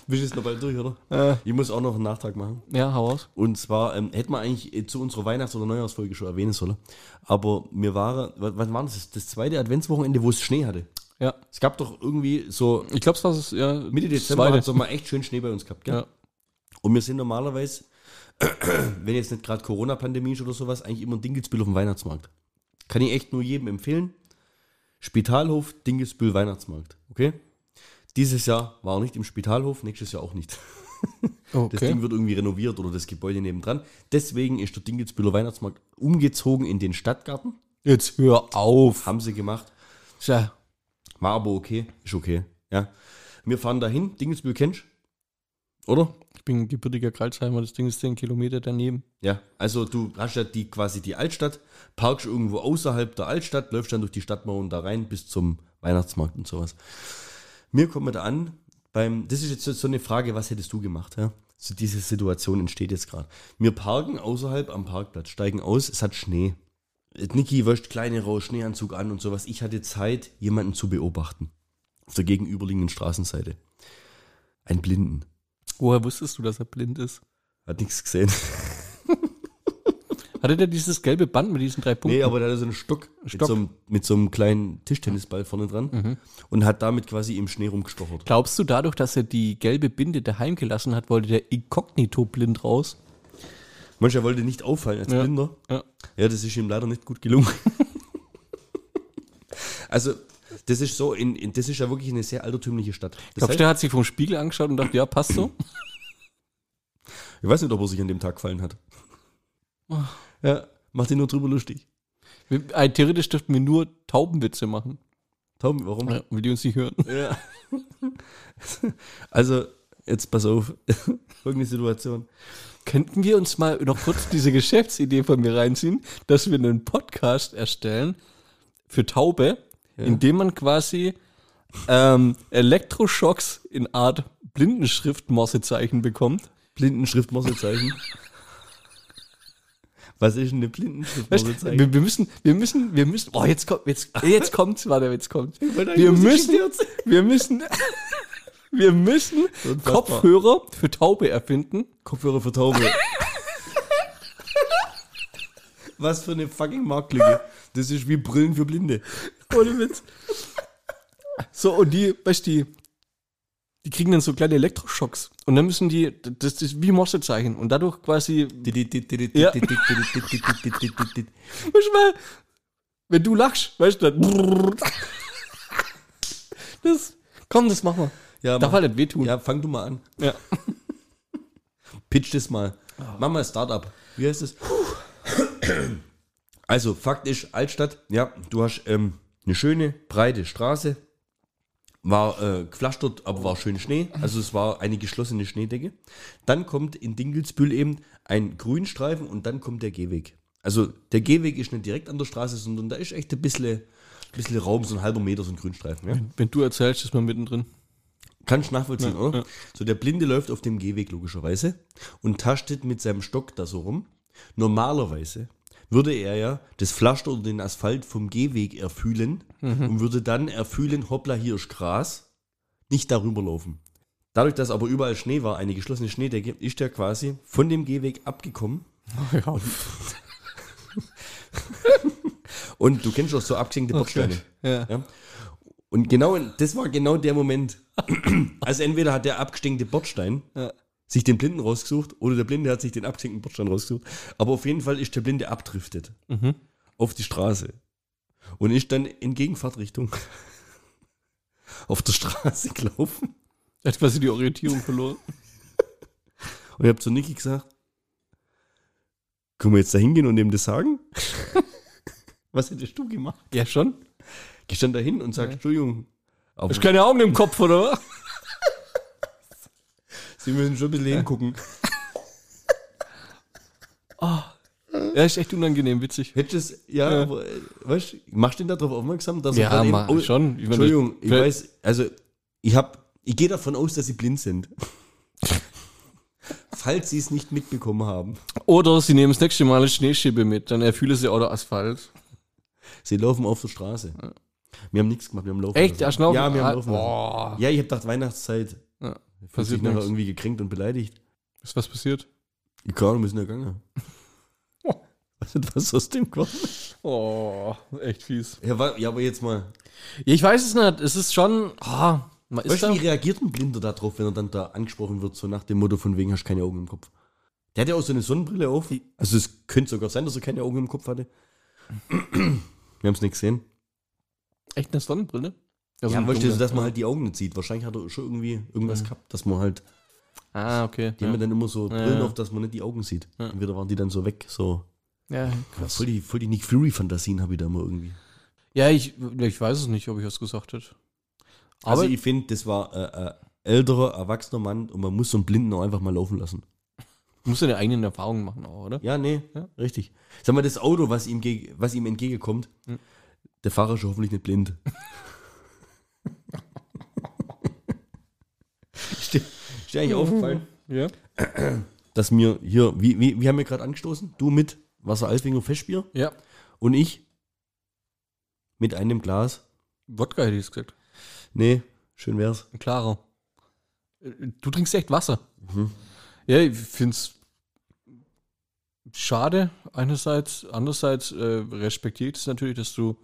du jetzt noch bald durch, oder? Äh, Ich muss auch noch einen Nachtrag machen. ja, hau aus. Und zwar ähm, hätten wir eigentlich äh, zu unserer Weihnachts- oder Neujahrsfolge schon erwähnen sollen. Aber mir war, was, was war das? Das zweite Adventswochenende, wo es Schnee hatte. Ja, Es gab doch irgendwie so ich glaube, es war es, ja, Mitte Dezember hat es mal echt schön Schnee bei uns gehabt, gell? Ja. Und wir sind normalerweise, wenn jetzt nicht gerade Corona-Pandemie ist oder sowas, eigentlich immer ein Dingelsbühl auf dem Weihnachtsmarkt. Kann ich echt nur jedem empfehlen. Spitalhof, Dingelsbühl, Weihnachtsmarkt. Okay? Dieses Jahr war er nicht im Spitalhof, nächstes Jahr auch nicht. Das Okay. Ding wird irgendwie renoviert oder das Gebäude nebendran. Deswegen ist der Dingelsbühler Weihnachtsmarkt umgezogen in den Stadtgarten. Jetzt hör auf. Haben sie gemacht. Tja, War aber okay. Ist okay. Ja. Wir fahren dahin. Dingelsbühl kennst du? Oder? ich bin gebürtiger Kreuzheimer, das Ding ist 10 Kilometer daneben. Ja, also du hast ja die quasi die Altstadt, parkst irgendwo außerhalb der Altstadt, läufst dann durch die Stadtmauern da rein bis zum Weihnachtsmarkt und sowas. Mir kommt man da an, beim, das ist jetzt so- eine Frage, was hättest du gemacht, ja? So diese Situation entsteht jetzt gerade. Wir parken außerhalb am Parkplatz, steigen aus, es hat Schnee. Niki wäscht kleine raus, Schneeanzug an und sowas. Ich hatte Zeit, jemanden zu beobachten. Auf der gegenüberliegenden Straßenseite. Einen Blinden. Woher wusstest du, dass er blind ist? Hat nichts gesehen. Hatte der dieses gelbe Band mit diesen drei Punkten? Nee, aber der hat so einen Stock, Mit, Stock. so einem, mit so einem kleinen Tischtennisball vorne dran und hat damit quasi im Schnee rumgestochert. Glaubst du dadurch, dass er die gelbe Binde daheim gelassen hat, wollte der inkognito blind raus? Manchmal wollte nicht auffallen als Ja. Blinder. Ja. Ja, das ist ihm leider nicht gut gelungen. also, das ist so, in, in, das ist ja wirklich eine sehr altertümliche Stadt. Das Glaubst du, der hat sich vom Spiegel angeschaut und dachte, ja, passt so? ich weiß nicht, ob er sich an dem Tag gefallen hat. Ja, macht ihn nur drüber lustig. Wir, äh, theoretisch dürften wir nur Taubenwitze machen. Tom, warum? Ja, will die uns nicht hören. Ja. Also, jetzt pass auf. Folgende Situation. Könnten wir uns mal noch kurz diese Geschäftsidee von mir reinziehen, dass wir einen Podcast erstellen für Taube, in dem man quasi ähm, Elektroschocks in Art Blindenschrift-Morsezeichen bekommt. Blindenschriftmorsezeichen. Was ist denn eine Blindenschriftmorsezeichen? Wir, wir müssen, wir müssen, wir müssen, oh, jetzt kommt, jetzt, jetzt kommt's, warte, jetzt eigentlich Wir müssen, wir müssen, wir müssen Unfassbar. Kopfhörer für Taube erfinden. Kopfhörer für Taube. Was für eine fucking Marktlücke. Das ist wie Brillen für Blinde. Ohne Witz. So, und die, weißt du, die, die kriegen dann so kleine Elektroschocks. Und dann müssen die, das ist wie Morsezeichen. Und dadurch quasi, Ja. weißt du mal, wenn du lachst, weißt du, dann, das, komm, das machen wir. Ja, Darf mach- halt nicht wehtun. ja, fang du mal an. Ja. Pitch das mal. Mach mal Startup. Wie heißt es? Also, Fakt ist, Altstadt, ja, du hast ähm, eine schöne, breite Straße. War äh, gepflastert, aber war schön Schnee. Also es war eine geschlossene Schneedecke. Dann kommt in Dingelsbühl eben ein Grünstreifen und dann kommt der Gehweg. Also der Gehweg ist nicht direkt an der Straße, sondern da ist echt ein bisschen, bisschen Raum, so ein halber Meter, so ein Grünstreifen. Ja? Wenn du erzählst, ist man mittendrin. Kannst nachvollziehen, Ja, oder? ja. So, der Blinde läuft auf dem Gehweg logischerweise und tastet mit seinem Stock da so rum. Normalerweise würde er ja das Pflaster oder den Asphalt vom Gehweg erfühlen und würde dann erfühlen, hoppla, hier ist Gras, nicht darüber laufen. Dadurch, dass aber überall Schnee war, eine geschlossene Schneedecke, ist er quasi von dem Gehweg abgekommen. Ja. Und du kennst doch so abgesenkte Bordsteine. Ja. Ja? Und genau, das war genau der Moment. Also entweder hat der abgestenkte Bordstein Ja. Sich den Blinden rausgesucht oder der Blinde hat sich den abgesenkten Bordstein rausgesucht. Aber auf jeden Fall ist der Blinde abdriftet Mhm. auf die Straße und ist dann in Gegenfahrtrichtung auf der Straße gelaufen. Er hat quasi die Orientierung verloren. Und ich habe zu Niki gesagt, können wir jetzt da hingehen und ihm das sagen? Was hättest du gemacht? Ja, schon. Gehst dann da hin und sagst, Entschuldigung, aber Hast keine Augen im Kopf, oder? was? Sie müssen schon ein bisschen hingucken. Ja, ist echt unangenehm, witzig. Hättest ja, Ja. aber, weißt machst du ihn darauf aufmerksam, dass Ja, er dann ma- oh, schon. Ich Entschuldigung, ich weiß, also ich hab, ich gehe davon aus, dass sie blind sind. Falls sie es nicht mitbekommen haben. Oder sie nehmen das nächste Mal eine Schneeschippe mit, dann erfühlen sie auch der Asphalt. Sie laufen auf der Straße. Wir haben nichts gemacht, wir haben laufen Echt? laufen? Ja, wir haben Ah, laufen boah. Ja, ich hab gedacht, Weihnachtszeit. Ja, Fühlt sich nachher irgendwie gekränkt und beleidigt. Ist was passiert? Ich kann, wir sind ja gegangen. Was ist was aus dem geworden? Oh, echt fies. Ja, wa- ja, aber jetzt mal. Ja, ich weiß es nicht. Es ist schon. Man ist Weißt du, da, wie reagiert ein Blinder darauf, wenn er dann da angesprochen wird, so nach dem Motto von wegen hast keine Augen im Kopf? Der hat ja auch so eine Sonnenbrille auf. Also es könnte sogar sein, dass er keine Augen im Kopf hatte. Wir haben es nicht gesehen. echt eine Sonnenbrille? Also Ja, weißt du, dunkle. dass man halt die Augen nicht sieht. Wahrscheinlich hat er schon irgendwie irgendwas gehabt, dass man halt, Ah, okay. die haben ja Ja, dann immer so Ja, Brillen ja. auf, dass man nicht die Augen sieht. Ja. Entweder waren die dann so weg, so. ja, Ja, krass. voll die, voll die Nick Fury-Fantasien habe ich da immer irgendwie. ja ich, ich weiß es nicht, ob ich was gesagt hätte. Also Aber ich finde, das war äh, äh, älterer, erwachsener Mann und man muss so einen Blinden auch einfach mal laufen lassen. du musst deine eigenen Erfahrungen machen auch, oder? Ja, nee, Ja. richtig. Sag mal, das Auto, was ihm, was ihm entgegenkommt, Hm. der Fahrer ist ja hoffentlich nicht blind. ist dir, eigentlich aufgefallen, Ja. dass mir hier, wie, wie, wie haben wir gerade angestoßen? Du mit Wasser Alfinger Festbier Ja. und ich mit einem Glas. Wodka hätte ich es gesagt. Nee, schön wär's. Ein klarer. Äh, Du trinkst echt Wasser. Mhm. Ja, ich finde es schade, einerseits. Andererseits äh, respektiere ich es natürlich, dass du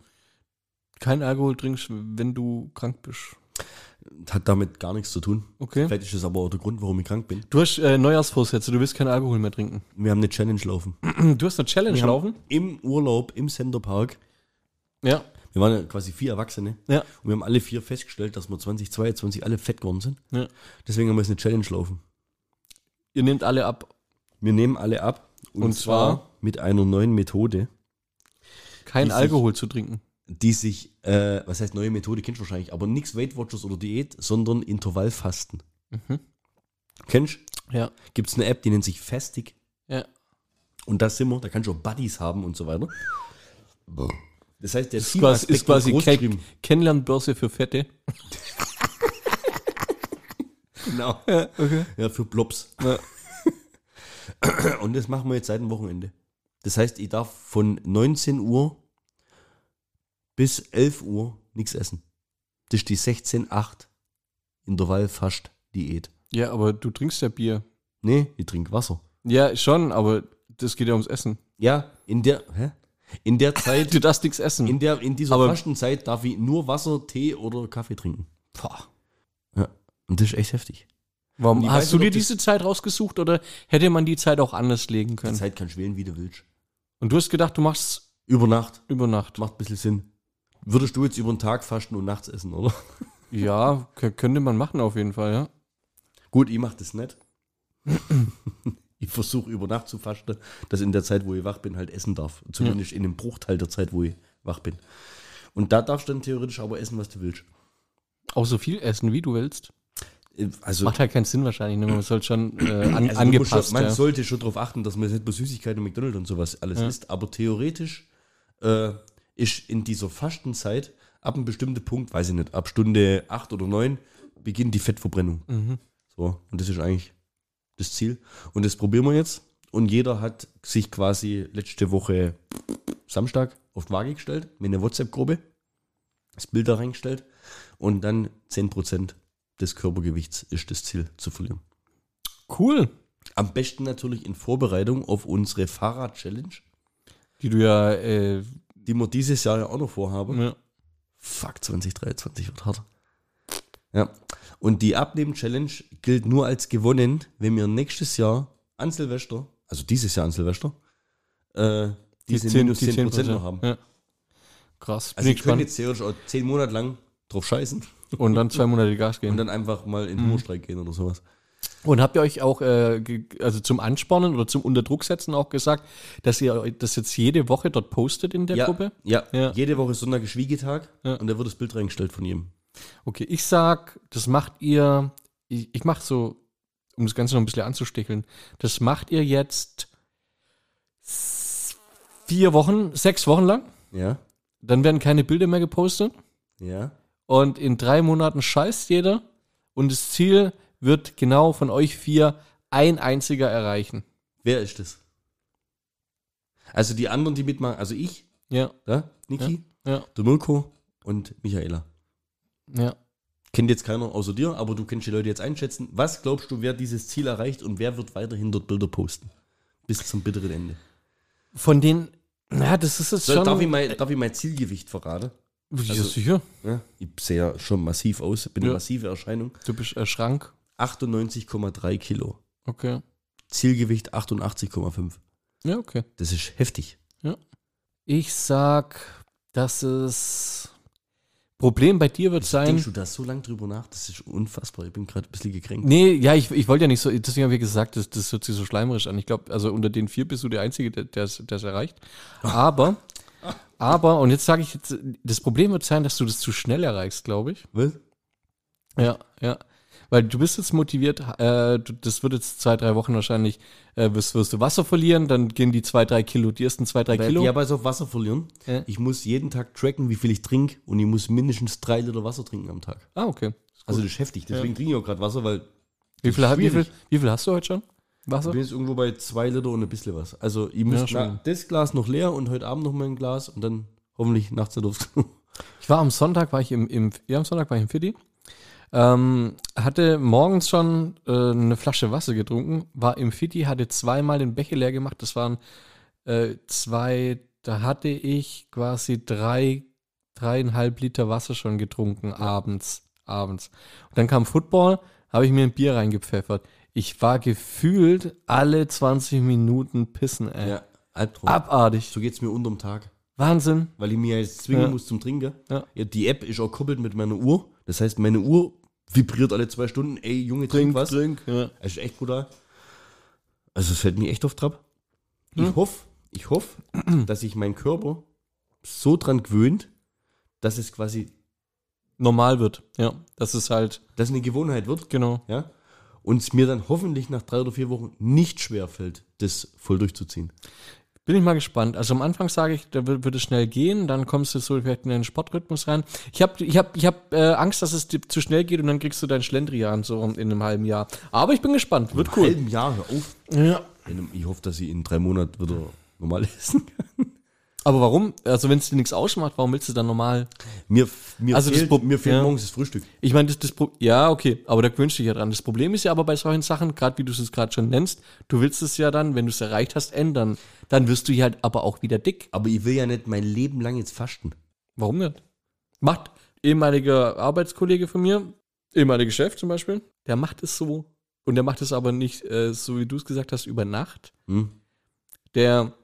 keinen Alkohol trinkst, wenn du krank bist. Hat damit gar nichts zu tun. Okay. Vielleicht ist das aber auch der Grund, warum ich krank bin. Du hast äh, Neujahrsvorsätze, du willst keinen Alkohol mehr trinken. Wir haben eine Challenge laufen. Du hast eine Challenge Wir haben laufen? Im Urlaub im Centerpark Ja. Wir waren ja quasi vier Erwachsene. Ja. Und wir haben alle vier festgestellt, dass wir 2022 alle fett geworden sind. ja. Deswegen haben wir jetzt eine Challenge laufen. Ihr nehmt alle ab. Wir nehmen alle ab. Und, Und zwar, zwar? mit einer neuen Methode, Kein Die sich- Alkohol zu trinken. Die sich, äh, was heißt neue Methode, kennst du wahrscheinlich, aber nichts Weight Watchers oder Diät, sondern Intervallfasten. Mhm. Kennst Ja. Gibt es eine App, die nennt sich Fastig. Ja. Und da sind wir, da kannst du auch Buddies haben und so weiter. Das heißt, der Ist quasi, ist quasi wird groß Ke geschrieben. Kennenlernbörse für Fette. Genau. Ja, okay. Ja, für Blops. Ja. Und das machen wir jetzt seit dem Wochenende. Das heißt, ich darf von 19 Uhr bis 11 Uhr nichts essen. Das ist die 16-8 Intervall-Fast-Diät. Ja, aber du trinkst ja Bier. Nee, ich trinke Wasser. Ja, schon, aber das geht ja ums Essen. Ja, in der, hä? In der Zeit, Du darfst nichts essen. in, der, in dieser Aber- Fastenzeit darf ich nur Wasser, Tee oder Kaffee trinken. Boah. Ja. Und das ist echt heftig. Warum hast weiß du dir diese Zeit rausgesucht oder hätte man die Zeit auch anders legen Die können? Zeit kannst du wählen, wie du willst. Und du hast gedacht, du machst Über Nacht. über Nacht. Macht ein bisschen Sinn. Würdest du jetzt über den Tag fasten und nachts essen, oder? Ja, könnte man machen auf jeden Fall, ja. Gut, ich mach das nicht. ich versuche über Nacht zu fasten, dass in der Zeit, wo ich wach bin, halt essen darf. Zumindest in dem Bruchteil der Zeit, wo ich wach bin. Und da darfst du dann theoretisch aber essen, was du willst. Auch so viel essen, wie du willst. Äh, Also, Macht halt keinen Sinn wahrscheinlich. Ne? Man soll schon äh, an, also angepasst schon, man ja. sollte schon darauf achten, dass man jetzt nicht bei Süßigkeiten und McDonald's und sowas alles Ja. isst. Aber theoretisch äh, ist in dieser Fastenzeit ab einem bestimmten Punkt, weiß ich nicht, ab Stunde 8 oder 9 beginnt die Fettverbrennung. Mhm. So, und das ist eigentlich das Ziel. Und das probieren wir jetzt. Und jeder hat sich quasi letzte Woche Samstag auf die Waage gestellt, mit einer WhatsApp-Gruppe, das Bild da reingestellt und dann 10% des Körpergewichts ist das Ziel zu verlieren. Cool. Am besten natürlich in Vorbereitung auf unsere Fahrrad-Challenge, Die du ja, äh, die wir dieses Jahr ja auch noch vorhaben. ja. Fuck, 2023 wird hart. Ja. Und die Abnehmen-Challenge gilt nur als gewonnen, wenn wir nächstes Jahr an Silvester, also dieses Jahr an Silvester, äh, diese minus 10%, noch haben. Ja. Krass. Also ich könnte jetzt theoretisch auch zehn Monate lang drauf scheißen Und dann zwei Monate Gas gehen. und dann einfach mal in den Hungerstreik gehen oder sowas. Und habt ihr euch auch, äh, also zum Anspornen oder zum Unterdrucksetzen auch gesagt, dass ihr das jetzt jede Woche dort postet in der ja, Gruppe? Ja, Ja. jede Woche ist Sonntag ist Schwiegetag Ja. und da wird das Bild reingestellt von jedem. Okay, ich sag, das macht ihr, ich, ich mach so, um das Ganze noch ein bisschen anzusticheln, das macht ihr jetzt vier Wochen, sechs Wochen lang. Ja, Dann werden keine Bilder mehr gepostet. ja. Und in drei Monaten scheißt jeder. Und das Ziel wird genau von euch vier ein einziger erreichen. Wer ist das? Also die anderen, die mitmachen, also ich, Ja, ja, Niki, ja, der Mirko und Michaela. ja. Kennt jetzt keiner außer dir, aber du kannst die Leute jetzt einschätzen. Was glaubst du, wer dieses Ziel erreicht und wer wird weiterhin dort Bilder posten? Bis zum bitteren Ende. Von den, na, das ist jetzt So, schon. darf, ich mein, darf ich mein Zielgewicht verraten? ja, also- sicher. Ja, ich sehe ja schon massiv aus, bin eine Ja. massive Erscheinung. Du bist ein Schrank. 98,3 Kilo. Okay. Zielgewicht 88,5. Ja, okay. Das ist heftig. Ich sag, dass es Problem bei dir wird sein. Denkst du da so lange drüber nach? Das ist unfassbar. Ich bin gerade ein bisschen gekränkt. Nee, ja, ich, ich wollte ja nicht so, deswegen habe ich gesagt, das, das hört sich so schleimerisch an. Ich glaube, also unter den vier bist du der Einzige, der der es der es erreicht. Aber, aber, und jetzt sage ich jetzt, das Problem wird sein, dass du das zu schnell erreichst, glaube ich. Was? Ja, ja. Weil du bist jetzt motiviert, äh, das wird jetzt zwei, drei Wochen wahrscheinlich, äh, wirst, wirst du Wasser verlieren, dann gehen die zwei, drei Kilo, die ersten zwei, drei Weil, Kilo. ja, aber auf Wasser verlieren. Ja. Ich muss jeden Tag tracken, wie viel ich trinke und ich muss mindestens drei Liter Wasser trinken am Tag. Ah, okay. Also das ist heftig. Deswegen trinke ich auch gerade Wasser, weil Wie viel, wie, viel, wie viel hast du heute schon? ich Wasser? bin jetzt irgendwo bei zwei Liter und ein bisschen was. Also ich muss Ja, das Glas noch leer und heute Abend noch mal ein Glas und dann hoffentlich nachts aufs Klo. Ich war am Sonntag, war ich im, im ja, am Sonntag war ich im Fitti. Ähm, hatte morgens schon äh, eine Flasche Wasser getrunken, war im Fitti, hatte zweimal den Becher leer gemacht. Das waren äh, zwei, da hatte ich quasi drei, dreieinhalb Liter Wasser schon getrunken abends. Abends. Und dann kam Football, habe ich mir ein Bier reingepfeffert. Ich war gefühlt alle 20 Minuten pissen, ey. Ja, Albtraum. Abartig. So geht's mir unterm Tag. Wahnsinn. Weil ich mir jetzt zwingen Ja. muss zum Trinken. Ja. die App ist auch koppelt mit meiner Uhr. Das heißt, meine Uhr vibriert alle zwei Stunden. Ey, Junge, trink, was. trink. Ja. Es ist echt brutal. Also es fällt mir echt auf Trab. Ich Hm. hoffe, ich hoffe, dass sich mein Körper so dran gewöhnt, dass es quasi, Normal wird. Ja. Das ist halt, dass es eine Gewohnheit wird, genau. ja. Und es mir dann hoffentlich nach drei oder vier Wochen nicht schwer fällt, das voll durchzuziehen. Bin ich mal gespannt. Also am Anfang sage ich, da wird, wird es schnell gehen, dann kommst du so vielleicht in den Sportrhythmus rein. Ich habe ich hab, ich hab, äh, Angst, dass es dir zu schnell geht und dann kriegst du dein Schlendrian so in einem halben Jahr. Aber ich bin gespannt, wird Im cool. halben Jahr, hör auf. Ja. In einem- Ich hoffe, dass ich in drei Monaten wieder normal essen kann. Aber warum? Also wenn es dir nichts ausmacht, warum willst du dann normal? Mir, mir Also das fehlt, Pro- mir fehlt ja. morgens das Frühstück. Ich meine, das, das ja, okay, aber da gewöhnst du dich ja dran. Das Problem ist ja aber bei solchen Sachen, gerade wie du es gerade schon nennst, du willst es ja dann, wenn du es erreicht hast, ändern. Dann wirst du ja halt aber auch wieder dick. Aber ich will ja nicht mein Leben lang jetzt fasten. Warum nicht? Macht ehemaliger Arbeitskollege von mir, ehemaliger Chef zum Beispiel, der macht es so. Und der macht es aber nicht, äh, so wie du es gesagt hast, über Nacht. Hm? Der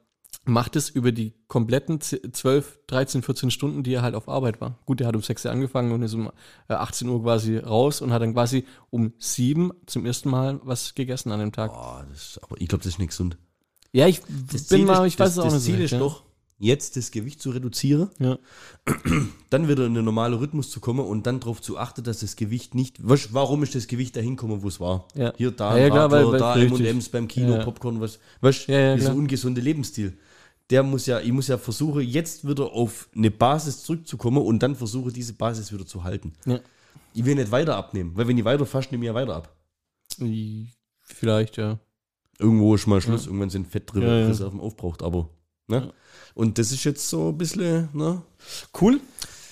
macht es über die kompletten z- 12, 13, 14 Stunden, die er halt auf Arbeit war. Gut, der hat um 6 Uhr angefangen und ist um äh, 18 Uhr quasi raus und hat dann quasi um 7 zum ersten Mal was gegessen an dem Tag. Boah, das, aber ich glaube, das ist nicht gesund. Ja, ich Das bin Ziel mal, ist- ich weiß das, es auch das nicht. so Ziel ist ja. doch, jetzt das Gewicht zu reduzieren, Ja. dann wieder in den normalen Rhythmus zu kommen und dann darauf zu achten, dass das Gewicht nicht. Weißt, warum ist das Gewicht dahin gekommen, wo es war? Ja. Hier, da, Ja, ja, klar, Radler, weil- da. M&M's beim Kino. Popcorn, was. Weißt, dieser ungesunde Lebensstil. Der muss ja, ich muss ja versuchen, jetzt wieder auf eine Basis zurückzukommen und dann versuche, diese Basis wieder zu halten. Ich will nicht weiter abnehmen, weil wenn ich weiter fast nehme ich ja weiter ab. Vielleicht, ja. Irgendwo ist mal Schluss, irgendwann sind Fettreserven Ja, ja. aufbraucht, aber. Ne? Und das ist jetzt so ein bisschen, ne? Cool.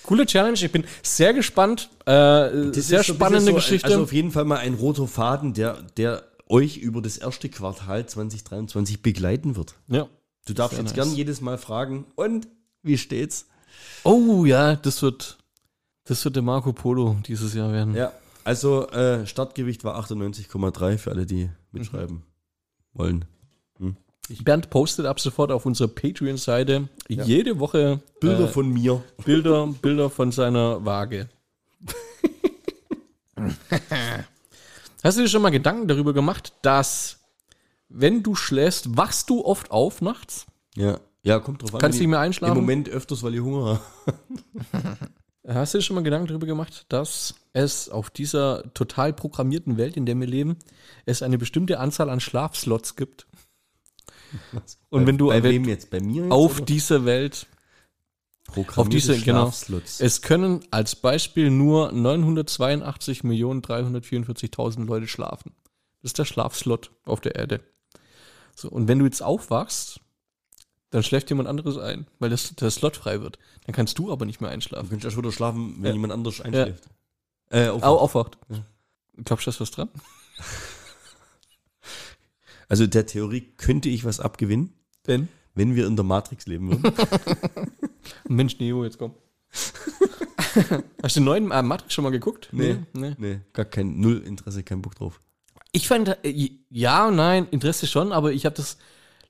Coole Challenge. Ich bin sehr gespannt. Äh, Das sehr spannende so, Geschichte. Also auf jeden Fall mal ein roter Faden, der, der euch über das erste Quartal 2023 begleiten wird. ja. Du darfst jetzt nice. gern jedes Mal fragen, und wie steht's? Oh ja, das wird, das wird der Marco Polo dieses Jahr werden. Ja, also äh, Startgewicht war 98,3 für alle, die mitschreiben wollen. Bernd postet ab sofort auf unserer Patreon-Seite jede Woche Bilder äh, von mir. Bilder, Bilder von seiner Waage. Hast du dir schon mal Gedanken darüber gemacht, dass wenn du schläfst, wachst du oft auf nachts? Ja, ja, kommt drauf an. Kannst Wenn nicht mehr ich- einschlafen? Im Moment öfters, weil ich Hunger habe. Hast du dir schon mal Gedanken darüber gemacht, dass es auf dieser total programmierten Welt, in der wir leben, es eine bestimmte Anzahl an Schlafslots gibt? Und bei, wenn du bei wem jetzt? Bei mir jetzt, auf oder? dieser Welt auf diese- genau. Es können als Beispiel nur 982.344.000 Leute schlafen. Das ist der Schlafslot auf der Erde. So, und wenn du jetzt aufwachst, dann schläft jemand anderes ein, weil das, der Slot frei wird. Dann kannst du aber nicht mehr Du einschlafen. könntest erst wieder schlafen, wenn Ja. jemand anders einschläft. Äh, auf, Au, aufwacht. Ja. Glaubst du, da ist was dran? also der Theorie könnte ich was abgewinnen, Denn? wenn wir in der Matrix leben würden. Mensch, Neo, jetzt komm. Hast du den neuen äh, Matrix schon mal geguckt? Nee. nee. nee, gar kein Null Interesse, kein Bock drauf. Ich fand, äh, ja und nein, Interesse schon, aber ich habe das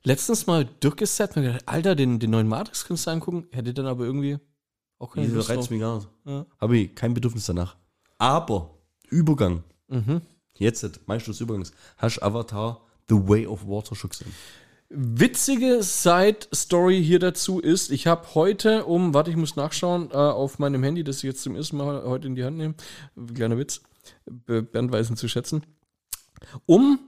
letztens mal durchgesetzt und gedacht, Alter, den, den neuen Matrix kannst du angucken. Hätte dann aber irgendwie auch keine Lust reizt drauf. mich gar nicht. Ja. Habe ich kein Bedürfnis danach. Aber Übergang. Mhm. Jetzt, Meister des Übergangs. Hast Avatar The Way of Water gesehen? Witzige Side-Story hier dazu ist, ich habe heute um, warte, ich muss nachschauen, äh, auf meinem Handy, das ich jetzt zum ersten Mal heute in die Hand nehme, kleiner Witz, Be- Bernd weiß ihn zu schätzen, um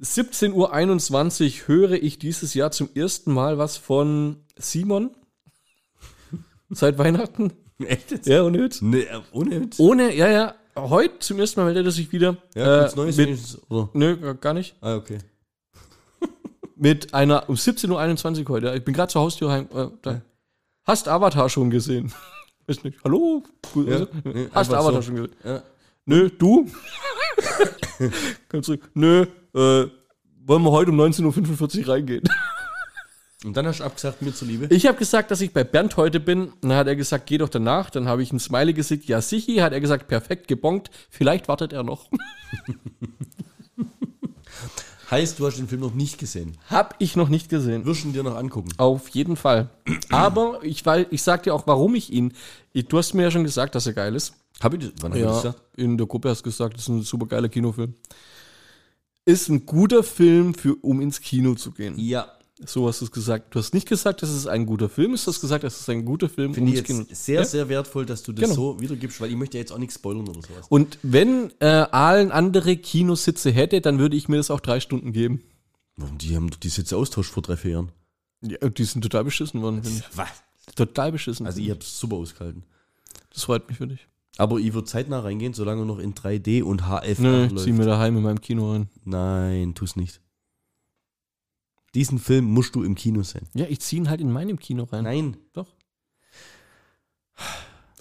17.21 Uhr höre ich dieses Jahr zum ersten Mal was von Simon seit Weihnachten. Echt jetzt? Ja, ohne Witz. Nee, äh, ohne Witz? Ohne, ja, ja, heute zum ersten Mal meldet er sich wieder. Ja, äh, Neues mit, oder? Nö, gar- nicht. Ah, okay. Mit einer, um 17.21 Uhr heute. Ich bin gerade zur Haustür heim. Äh, da. Hast Avatar schon gesehen? Weiß nicht. Hallo? Ja, also, nee, Hast einfach Avatar so. schon gesehen? Ja. Nö, du? Komm zurück. Nö, äh, wollen wir heute um 19.45 Uhr reingehen? Und dann hast du abgesagt, mir zuliebe. Ich habe gesagt, dass ich bei Bernd heute bin. Dann hat er gesagt, geh doch danach. Dann habe ich ein Smiley gesagt, ja sicher. Hat er gesagt, perfekt gebongt. Vielleicht wartet er noch. Heißt, du hast den Film noch nicht gesehen. Hab ich noch nicht gesehen. Wirst du ihn dir noch angucken? Auf jeden Fall. Aber ich, weil, ich sag dir auch, warum ich ihn. Ich, du hast mir ja schon gesagt, dass er geil ist. Hab ich das? Wann hab ich das Ja, gesagt? in der Gruppe hast du gesagt, das ist ein super geiler Kinofilm. Ist ein guter Film, für, um ins Kino zu gehen. Ja. So hast du es gesagt. Du hast nicht gesagt, dass es ein guter Film ist, du hast gesagt, dass es ein guter Film, Finde um ich jetzt sehr, Ja? sehr wertvoll, dass du das Genau. so wiedergibst, weil ich möchte ja jetzt auch nichts spoilern oder sowas. Und wenn äh, Aalen andere Kinositze hätte, dann würde ich mir das auch drei Stunden geben. Warum? Die haben doch die Sitze austauscht vor drei, vier Jahren. Ja, die sind total beschissen worden. Was? Total beschissen. Also ich hab's super ausgehalten. das freut mich für dich. Aber ich würde zeitnah reingehen, solange noch in 3D und HF Nö, ich läuft. zieh mir daheim in meinem Kino rein. Nein, tu's nicht. Diesen Film musst du im Kino sehen. Ja, ich ziehe ihn halt in meinem Kino rein. Nein, Doch.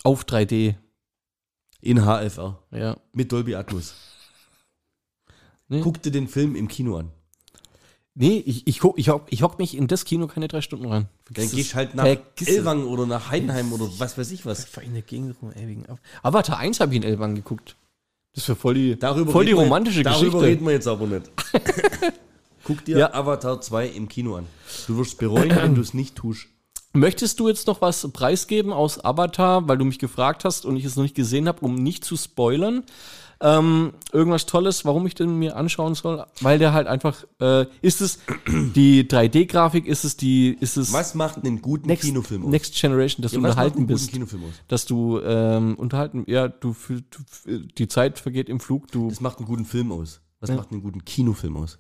Auf 3D. in HFR. Ja. Mit Dolby Atmos. Nee. Guck dir den Film im Kino an. Nee, ich, ich, ich, hock, ich hock mich in das Kino keine drei Stunden rein. Dann Vergiss gehst es. halt nach Vergiss. Elwang oder nach Heidenheim oder was weiß ich was. Fahr in der Gegend rum, ey, wegen Av- Avatar 1 habe ich in Elbang geguckt. Das wäre voll die, Darüber voll die reden wir- romantische darüber Geschichte. reden wir jetzt aber nicht. Guck dir Ja. Avatar 2 im Kino an. Du wirst bereuen, wenn du es nicht tust. Möchtest du jetzt noch was preisgeben aus Avatar, weil du mich gefragt hast und ich es noch nicht gesehen habe, um nicht zu spoilern? Ähm, irgendwas Tolles, warum ich den mir anschauen soll? Weil der halt einfach, äh, ist es die 3D-Grafik, ist es die, ist es Was macht einen guten Next, Kinofilm aus? Next Generation, dass Ja, du unterhalten bist, Kinofilm aus? dass du ähm, unterhalten, ja, du, fühl- du fühl- die Zeit vergeht im Flug, du Das macht einen guten Film aus. Was macht einen guten Kinofilm aus?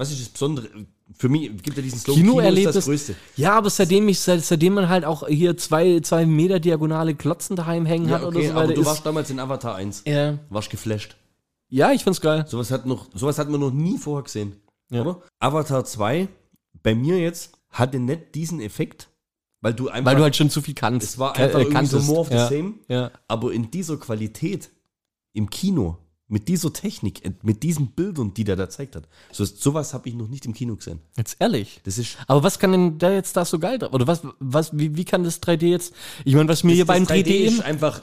Was ist das Besondere? Für mich gibt ja diesen Slogan, Kino ist Kinoerlebnis. das Größte. Ja, aber seitdem ich, seit, seitdem man halt auch hier zwei, zwei Meter diagonale Klotzen daheim hängen Ja, hat oder okay, so aber du ist, warst damals in Avatar 1. ja. Warst geflasht. ja, ich find's geil. Sowas hat, noch, sowas hat man noch nie vorher gesehen. Ja. Oder? Avatar 2, bei mir jetzt, hatte nicht diesen Effekt, weil du einfach. Weil du halt schon zu viel kannst. es war einfach äh, irgendwie so more of the ja. same. Ja. Aber in dieser Qualität im Kino, mit dieser Technik, äh, mit diesen Bildern, die der da zeigt hat, so, sowas habe ich noch nicht im Kino gesehen. Jetzt ehrlich. Das ist. Aber was kann denn da jetzt da so geil dran? Oder was, was, wie, wie kann das 3D jetzt? Ich meine, was mir hier beim 3D, ist im- einfach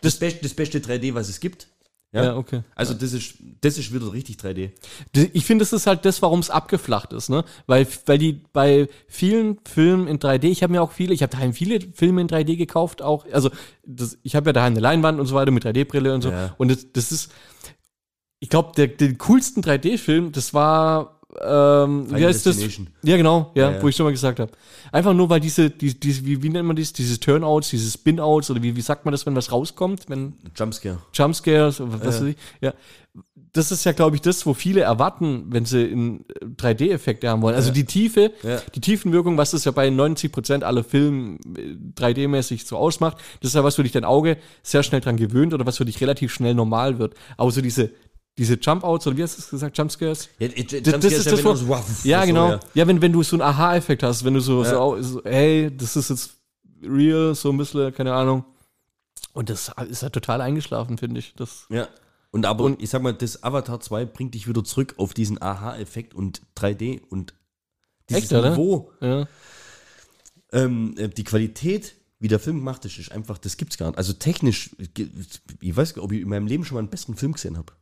das, best, das beste 3D, was es gibt. Ja, Ja, okay. Also das ist, das ist wieder richtig 3D. D- Ich finde, das ist halt das, warum es abgeflacht ist, ne? Weil, weil die bei vielen Filmen in 3D, ich habe mir auch viele, ich habe daheim viele Filme in 3D gekauft, auch, also das, ich habe ja daheim eine Leinwand und so weiter mit 3D-Brille und so. Ja. Und das, das ist, ich glaube, der, den coolsten 3D-Film, das war, ähm, wie heißt das? Ja, genau, ja, Ja, ja. wo ich schon mal gesagt habe. Einfach nur, weil diese, die, diese, wie, wie nennt man das, diese Turnouts, diese Spin-Outs oder wie, wie sagt man das, wenn was rauskommt, wenn Jumpscare. Jumpscares, was Ja. weiß ich. Ja. Das ist ja, glaube ich, das, wo viele erwarten, wenn sie in 3D-Effekte haben wollen. Also die Tiefe, die Tiefenwirkung, was das ja bei 90 Prozent aller Filme äh, 3D-mäßig so ausmacht, das ist ja was, wo dich dein Auge sehr schnell dran gewöhnt oder was für dich relativ schnell normal wird. Aber so diese, diese Jump-Outs oder wie hast du es gesagt, Jumpscares? Ja, äh, Das, das ist das, wo, du so, wow, ja, so, genau. ja. Ja, wenn, wenn du so einen Aha-Effekt hast, wenn du so, Ja. so, so, hey, das ist jetzt real, so ein bisschen, keine Ahnung. Und das ist ja total eingeschlafen, finde ich. Das, Ja. Und aber, Und- ich sag mal, das Avatar 2 bringt dich wieder zurück auf diesen Aha-Effekt und 3D und dieses Echt? Niveau. ja. Ähm, äh, die Qualität, wie der Film gemacht ist, ist einfach, das gibt's gar nicht. Also technisch, ich weiß gar nicht, ob ich in meinem Leben schon mal einen besseren Film gesehen habe.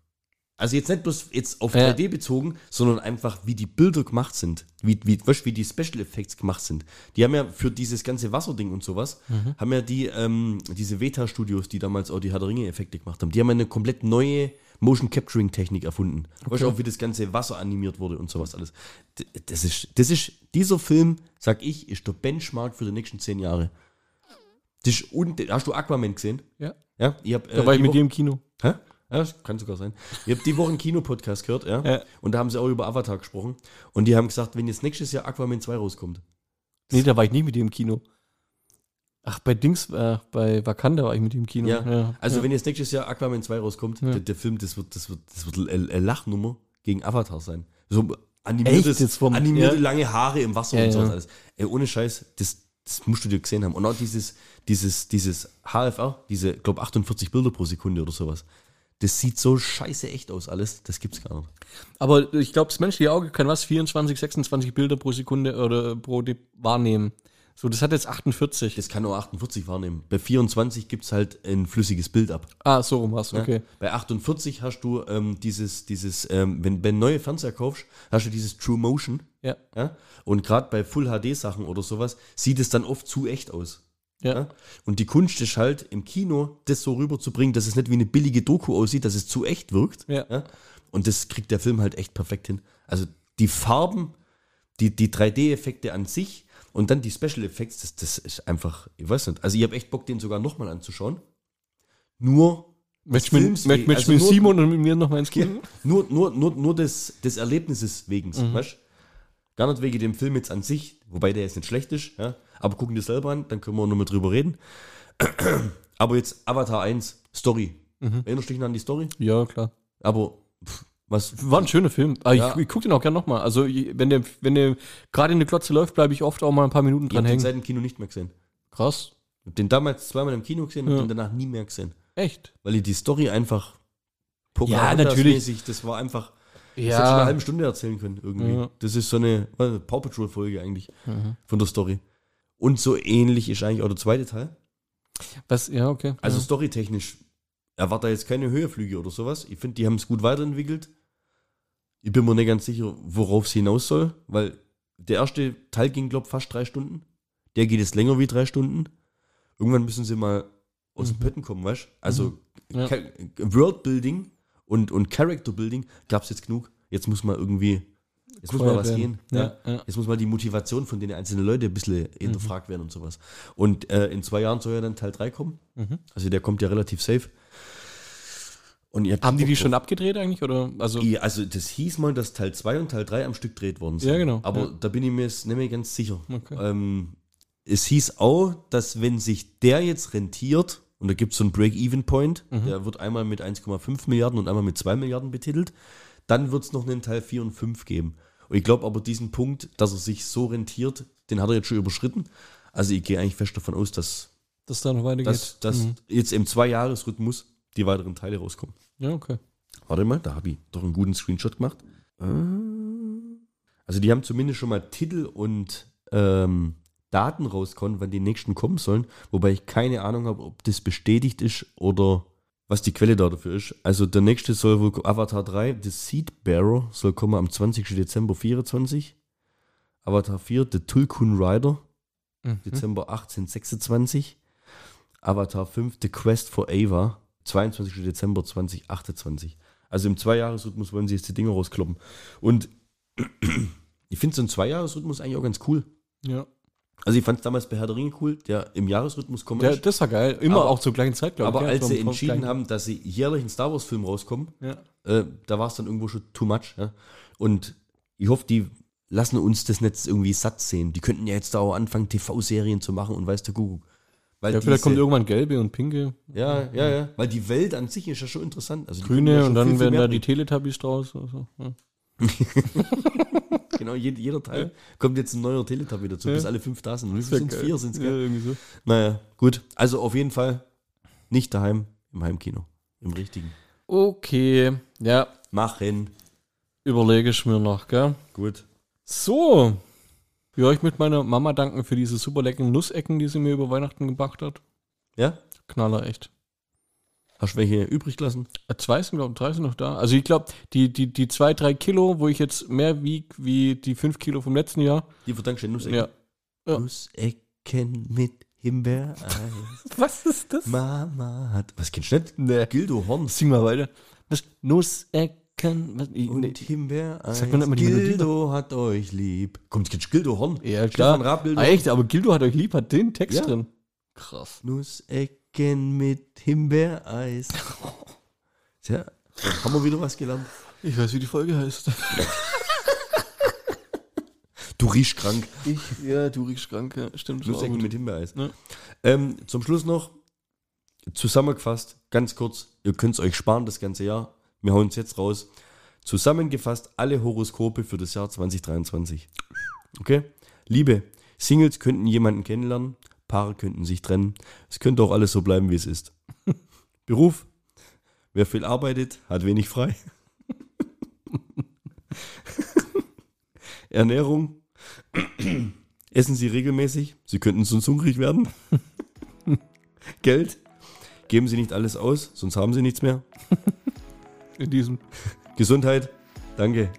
Also jetzt nicht bloß jetzt auf Ja. 3D bezogen, sondern einfach, wie die Bilder gemacht sind, wie, wie, weißt, wie die Special Effects gemacht sind. Die haben ja für dieses ganze Wasserding und sowas, Mhm. haben ja die, ähm, diese Veta-Studios, die damals auch die Herr der Ringe-Effekte gemacht haben, die haben eine komplett neue Motion Capturing Technik erfunden. Weißt du auch, wie das ganze Wasser animiert wurde und sowas alles. Das ist, das ist, dieser Film, sag ich, ist der Benchmark für die nächsten zehn Jahre. Das ist un Hast du Aquaman gesehen? ja. Ja, ich hab, äh, Da war ich mit dir im Kino. Hä? Ja, das kann sogar sein. Ich habe die Woche einen Kinopodcast gehört, ja? Ja. Und da haben sie auch über Avatar gesprochen. Und die haben gesagt, wenn jetzt nächstes Jahr Aquaman 2 rauskommt. Nee, da war ich nicht mit dir im Kino. Ach, bei Dings, äh, bei Wakanda war ich mit im Kino. Ja. Also ja. wenn jetzt nächstes Jahr Aquaman 2 rauskommt, Ja. der, der Film, das wird, das wird, das wird eine Lachnummer gegen Avatar sein. So animiertes, Echt vom- animierte ja. lange Haare im Wasser Ja, und sowas ja. alles. Ey, ohne Scheiß, das, das musst du dir gesehen haben. Und auch dieses, dieses, dieses HFR, diese, glaube 48 Bilder pro Sekunde oder sowas. Das sieht so scheiße echt aus alles, das gibt's gar nicht. Aber ich glaube, das menschliche Auge kann was, 24, 26 Bilder pro Sekunde oder pro Di- wahrnehmen. So, das hat jetzt 48. Das kann nur 48 wahrnehmen. Bei 24 gibt es halt ein flüssiges Bild ab. ah, so rum war's, ne? okay. Bei 48 hast du ähm, dieses, dieses ähm, wenn, wenn neue Fernseher kaufst, hast du dieses True Motion. Ja. Ja? Und gerade bei Full HD Sachen oder sowas sieht es dann oft zu echt aus. Ja. Ja? Und die Kunst ist halt im Kino, das so rüberzubringen, dass es nicht wie eine billige Doku aussieht, dass es zu echt wirkt. Ja. Und das kriegt der Film halt echt perfekt hin. Also die Farben, die, die 3D-Effekte an sich und dann die Special Effects, das, das ist einfach, ich weiß nicht. Also ich habe echt Bock, den sogar nochmal anzuschauen. Nur Möchtest du mit, Also mit Simon und mit mir nochmal ins Kino? nur, nur, nur, nur des, des Erlebnisses wegen, Mhm. weißt Gar nicht wegen dem Film jetzt an sich, wobei der jetzt nicht schlecht ist, ja. Aber gucken dir selber an, dann können wir nochmal drüber reden. Aber jetzt Avatar 1, Story. Mhm. Erinnerst du dich noch an die Story? Ja, klar. Aber pff, Was War ein schöner Film. Aber Ja. ich, ich gucke den auch gerne nochmal. Also, wenn der, wenn der gerade in der Glotze läuft, bleibe ich oft auch mal ein paar Minuten ich dran hab den hängen. seit dem Kino nicht mehr gesehen. Krass. Ich hab den damals zweimal im Kino gesehen und Ja. den danach nie mehr gesehen. Echt? Weil ich die Story einfach Ja, natürlich. Das war einfach. Das hätte ich in einer Ja. halben Stunde erzählen können, irgendwie. Ja. Das ist so eine äh, Paw Patrol-Folge eigentlich Mhm. von der Story. Und so ähnlich ist eigentlich auch der zweite Teil. Was, ja, okay. Also ja. storytechnisch erwarte jetzt keine Höherflüge oder sowas. Ich finde, die haben es gut weiterentwickelt. Ich bin mir nicht ganz sicher, worauf es hinaus soll, weil der erste Teil ging, glaube ich, fast drei Stunden. Der geht jetzt länger wie drei Stunden. Irgendwann müssen sie mal aus dem Mhm. Pötten kommen, weißt du? Also Ja. Cha- Worldbuilding und, und Character Building gab es jetzt genug. Jetzt muss mal irgendwie, jetzt muss mal was gehen. Ja, ja. Jetzt muss mal die Motivation von den einzelnen Leuten ein bisschen hinterfragt werden und sowas. Und äh, in zwei Jahren soll ja dann Teil 3 kommen. Mhm. Also der kommt ja relativ safe. Und ihr Haben die die schon abgedreht eigentlich? Oder? Also, Also das hieß mal, dass Teil 2 und Teil 3 am Stück gedreht worden sind. Ja, genau, Aber da bin ich mir jetzt nicht mehr ganz sicher. Okay. Ähm, es hieß auch, dass wenn sich der jetzt rentiert, und da gibt es so einen Break-Even-Point, Mhm. der wird einmal mit 1,5 Milliarden und einmal mit 2 Milliarden betitelt, dann wird es noch einen Teil 4 und 5 geben. Und ich glaube aber diesen Punkt, dass er sich so rentiert, den hat er jetzt schon überschritten. Also ich gehe eigentlich fest davon aus, dass, dass da noch weitergeht. dass, dass Mhm. jetzt im Zwei-Jahres-Rhythmus die weiteren Teile rauskommen. Ja, okay. Warte mal, da habe ich doch einen guten Screenshot gemacht. Äh, Also die haben zumindest schon mal Titel und ähm, Daten rausgekommen, wann die nächsten kommen sollen, wobei ich keine Ahnung habe, ob das bestätigt ist oder was die Quelle da dafür ist. Also der nächste soll wohl Avatar 3, The Seed Bearer, soll kommen am 20. Dezember 24. Avatar 4, The Tulkun Rider, Mhm. Dezember 1826. Avatar 5, The Quest for Ava, 22. Dezember 2028. Also im Zweijahresrhythmus wollen sie jetzt die Dinge rauskloppen. Und ich finde so ein Zweijahresrhythmus eigentlich auch ganz cool. Ja. Also ich fand es damals bei Herr der Ringe cool, der im Jahresrhythmus kommt. Der, das war geil. Immer Aber- auch zur gleichen Zeit, glaube ich. aber ja, als so sie entschieden gleichen- haben, dass sie jährlich einen Star Wars Film rauskommen, Ja. äh, da war es dann irgendwo schon too much. Ja? Und ich hoffe, die lassen uns das nicht irgendwie satt sehen. Die könnten ja jetzt da auch anfangen, TV-Serien zu machen und weiß der Kuckuck. Weil ja, vielleicht kommt irgendwann gelbe und pinke, Ja, ja, ja. Weil die Welt an sich ist ja schon interessant. Also grüne ja und schon dann viel, werden da die. Teletubbies draus. Also, ja. Genau, jeder, Teil kommt jetzt ein neuer Teletubby dazu, Ja. bis alle fünf da sind. Wie ja sind. Vier sind es, Ja, gell? irgendwie so. Naja, gut. Also auf jeden Fall nicht daheim, im Heimkino. Im richtigen. Okay, ja, Machen. überlege ich mir noch, gell? Gut. So. Ja, ich möchte meiner Mama danken für diese super leckeren Nussecken, die sie mir über Weihnachten gebracht hat. Ja? Knaller, echt. Hast du welche übrig gelassen? Äh, Zwei sind, glaube ich, drei sind noch da. Also ich glaube, die, die, die zwei, drei Kilo, wo ich jetzt mehr wiege wie die fünf Kilo vom letzten Jahr. Die verdankst du Nussecken. Ja. Ja. Nussecken mit Himbeereis. Was ist das? Mama hat. Was kennst du nicht? Nee. Gildo Horn. Sing mal weiter. Was? Nussecken. Was? Ich, Und nee. Himbeereis. Sag mal nicht mal die Melodie Gildo hat euch lieb. Kommt, kennst Gildo Horn? Ja, klar. Raab, Gildo Ah, echt, aber Gildo hat euch lieb, hat den Text Ja. drin. Krass. Nussecken mit Himbeereis. Tja, haben wir wieder was gelernt. Ich weiß, wie die Folge heißt. Du riechst krank. Ich, ja, du riechst krank, ja, stimmt. Nussecken mit Himbeereis. Ja. Ähm, zum Schluss noch, zusammengefasst, ganz kurz, ihr könnt es euch sparen das ganze Jahr. Wir hauen es jetzt raus. Zusammengefasst alle Horoskope für das Jahr 2023. Okay? Liebe, Singles könnten jemanden kennenlernen, Paare könnten sich trennen. Es könnte auch alles so bleiben, wie es ist. Beruf, wer viel arbeitet, hat wenig frei. Ernährung, Essen Sie regelmäßig? Sie könnten sonst hungrig werden. Geld? Geben Sie nicht alles aus, sonst haben Sie nichts mehr. In diesem. Gesundheit? Danke.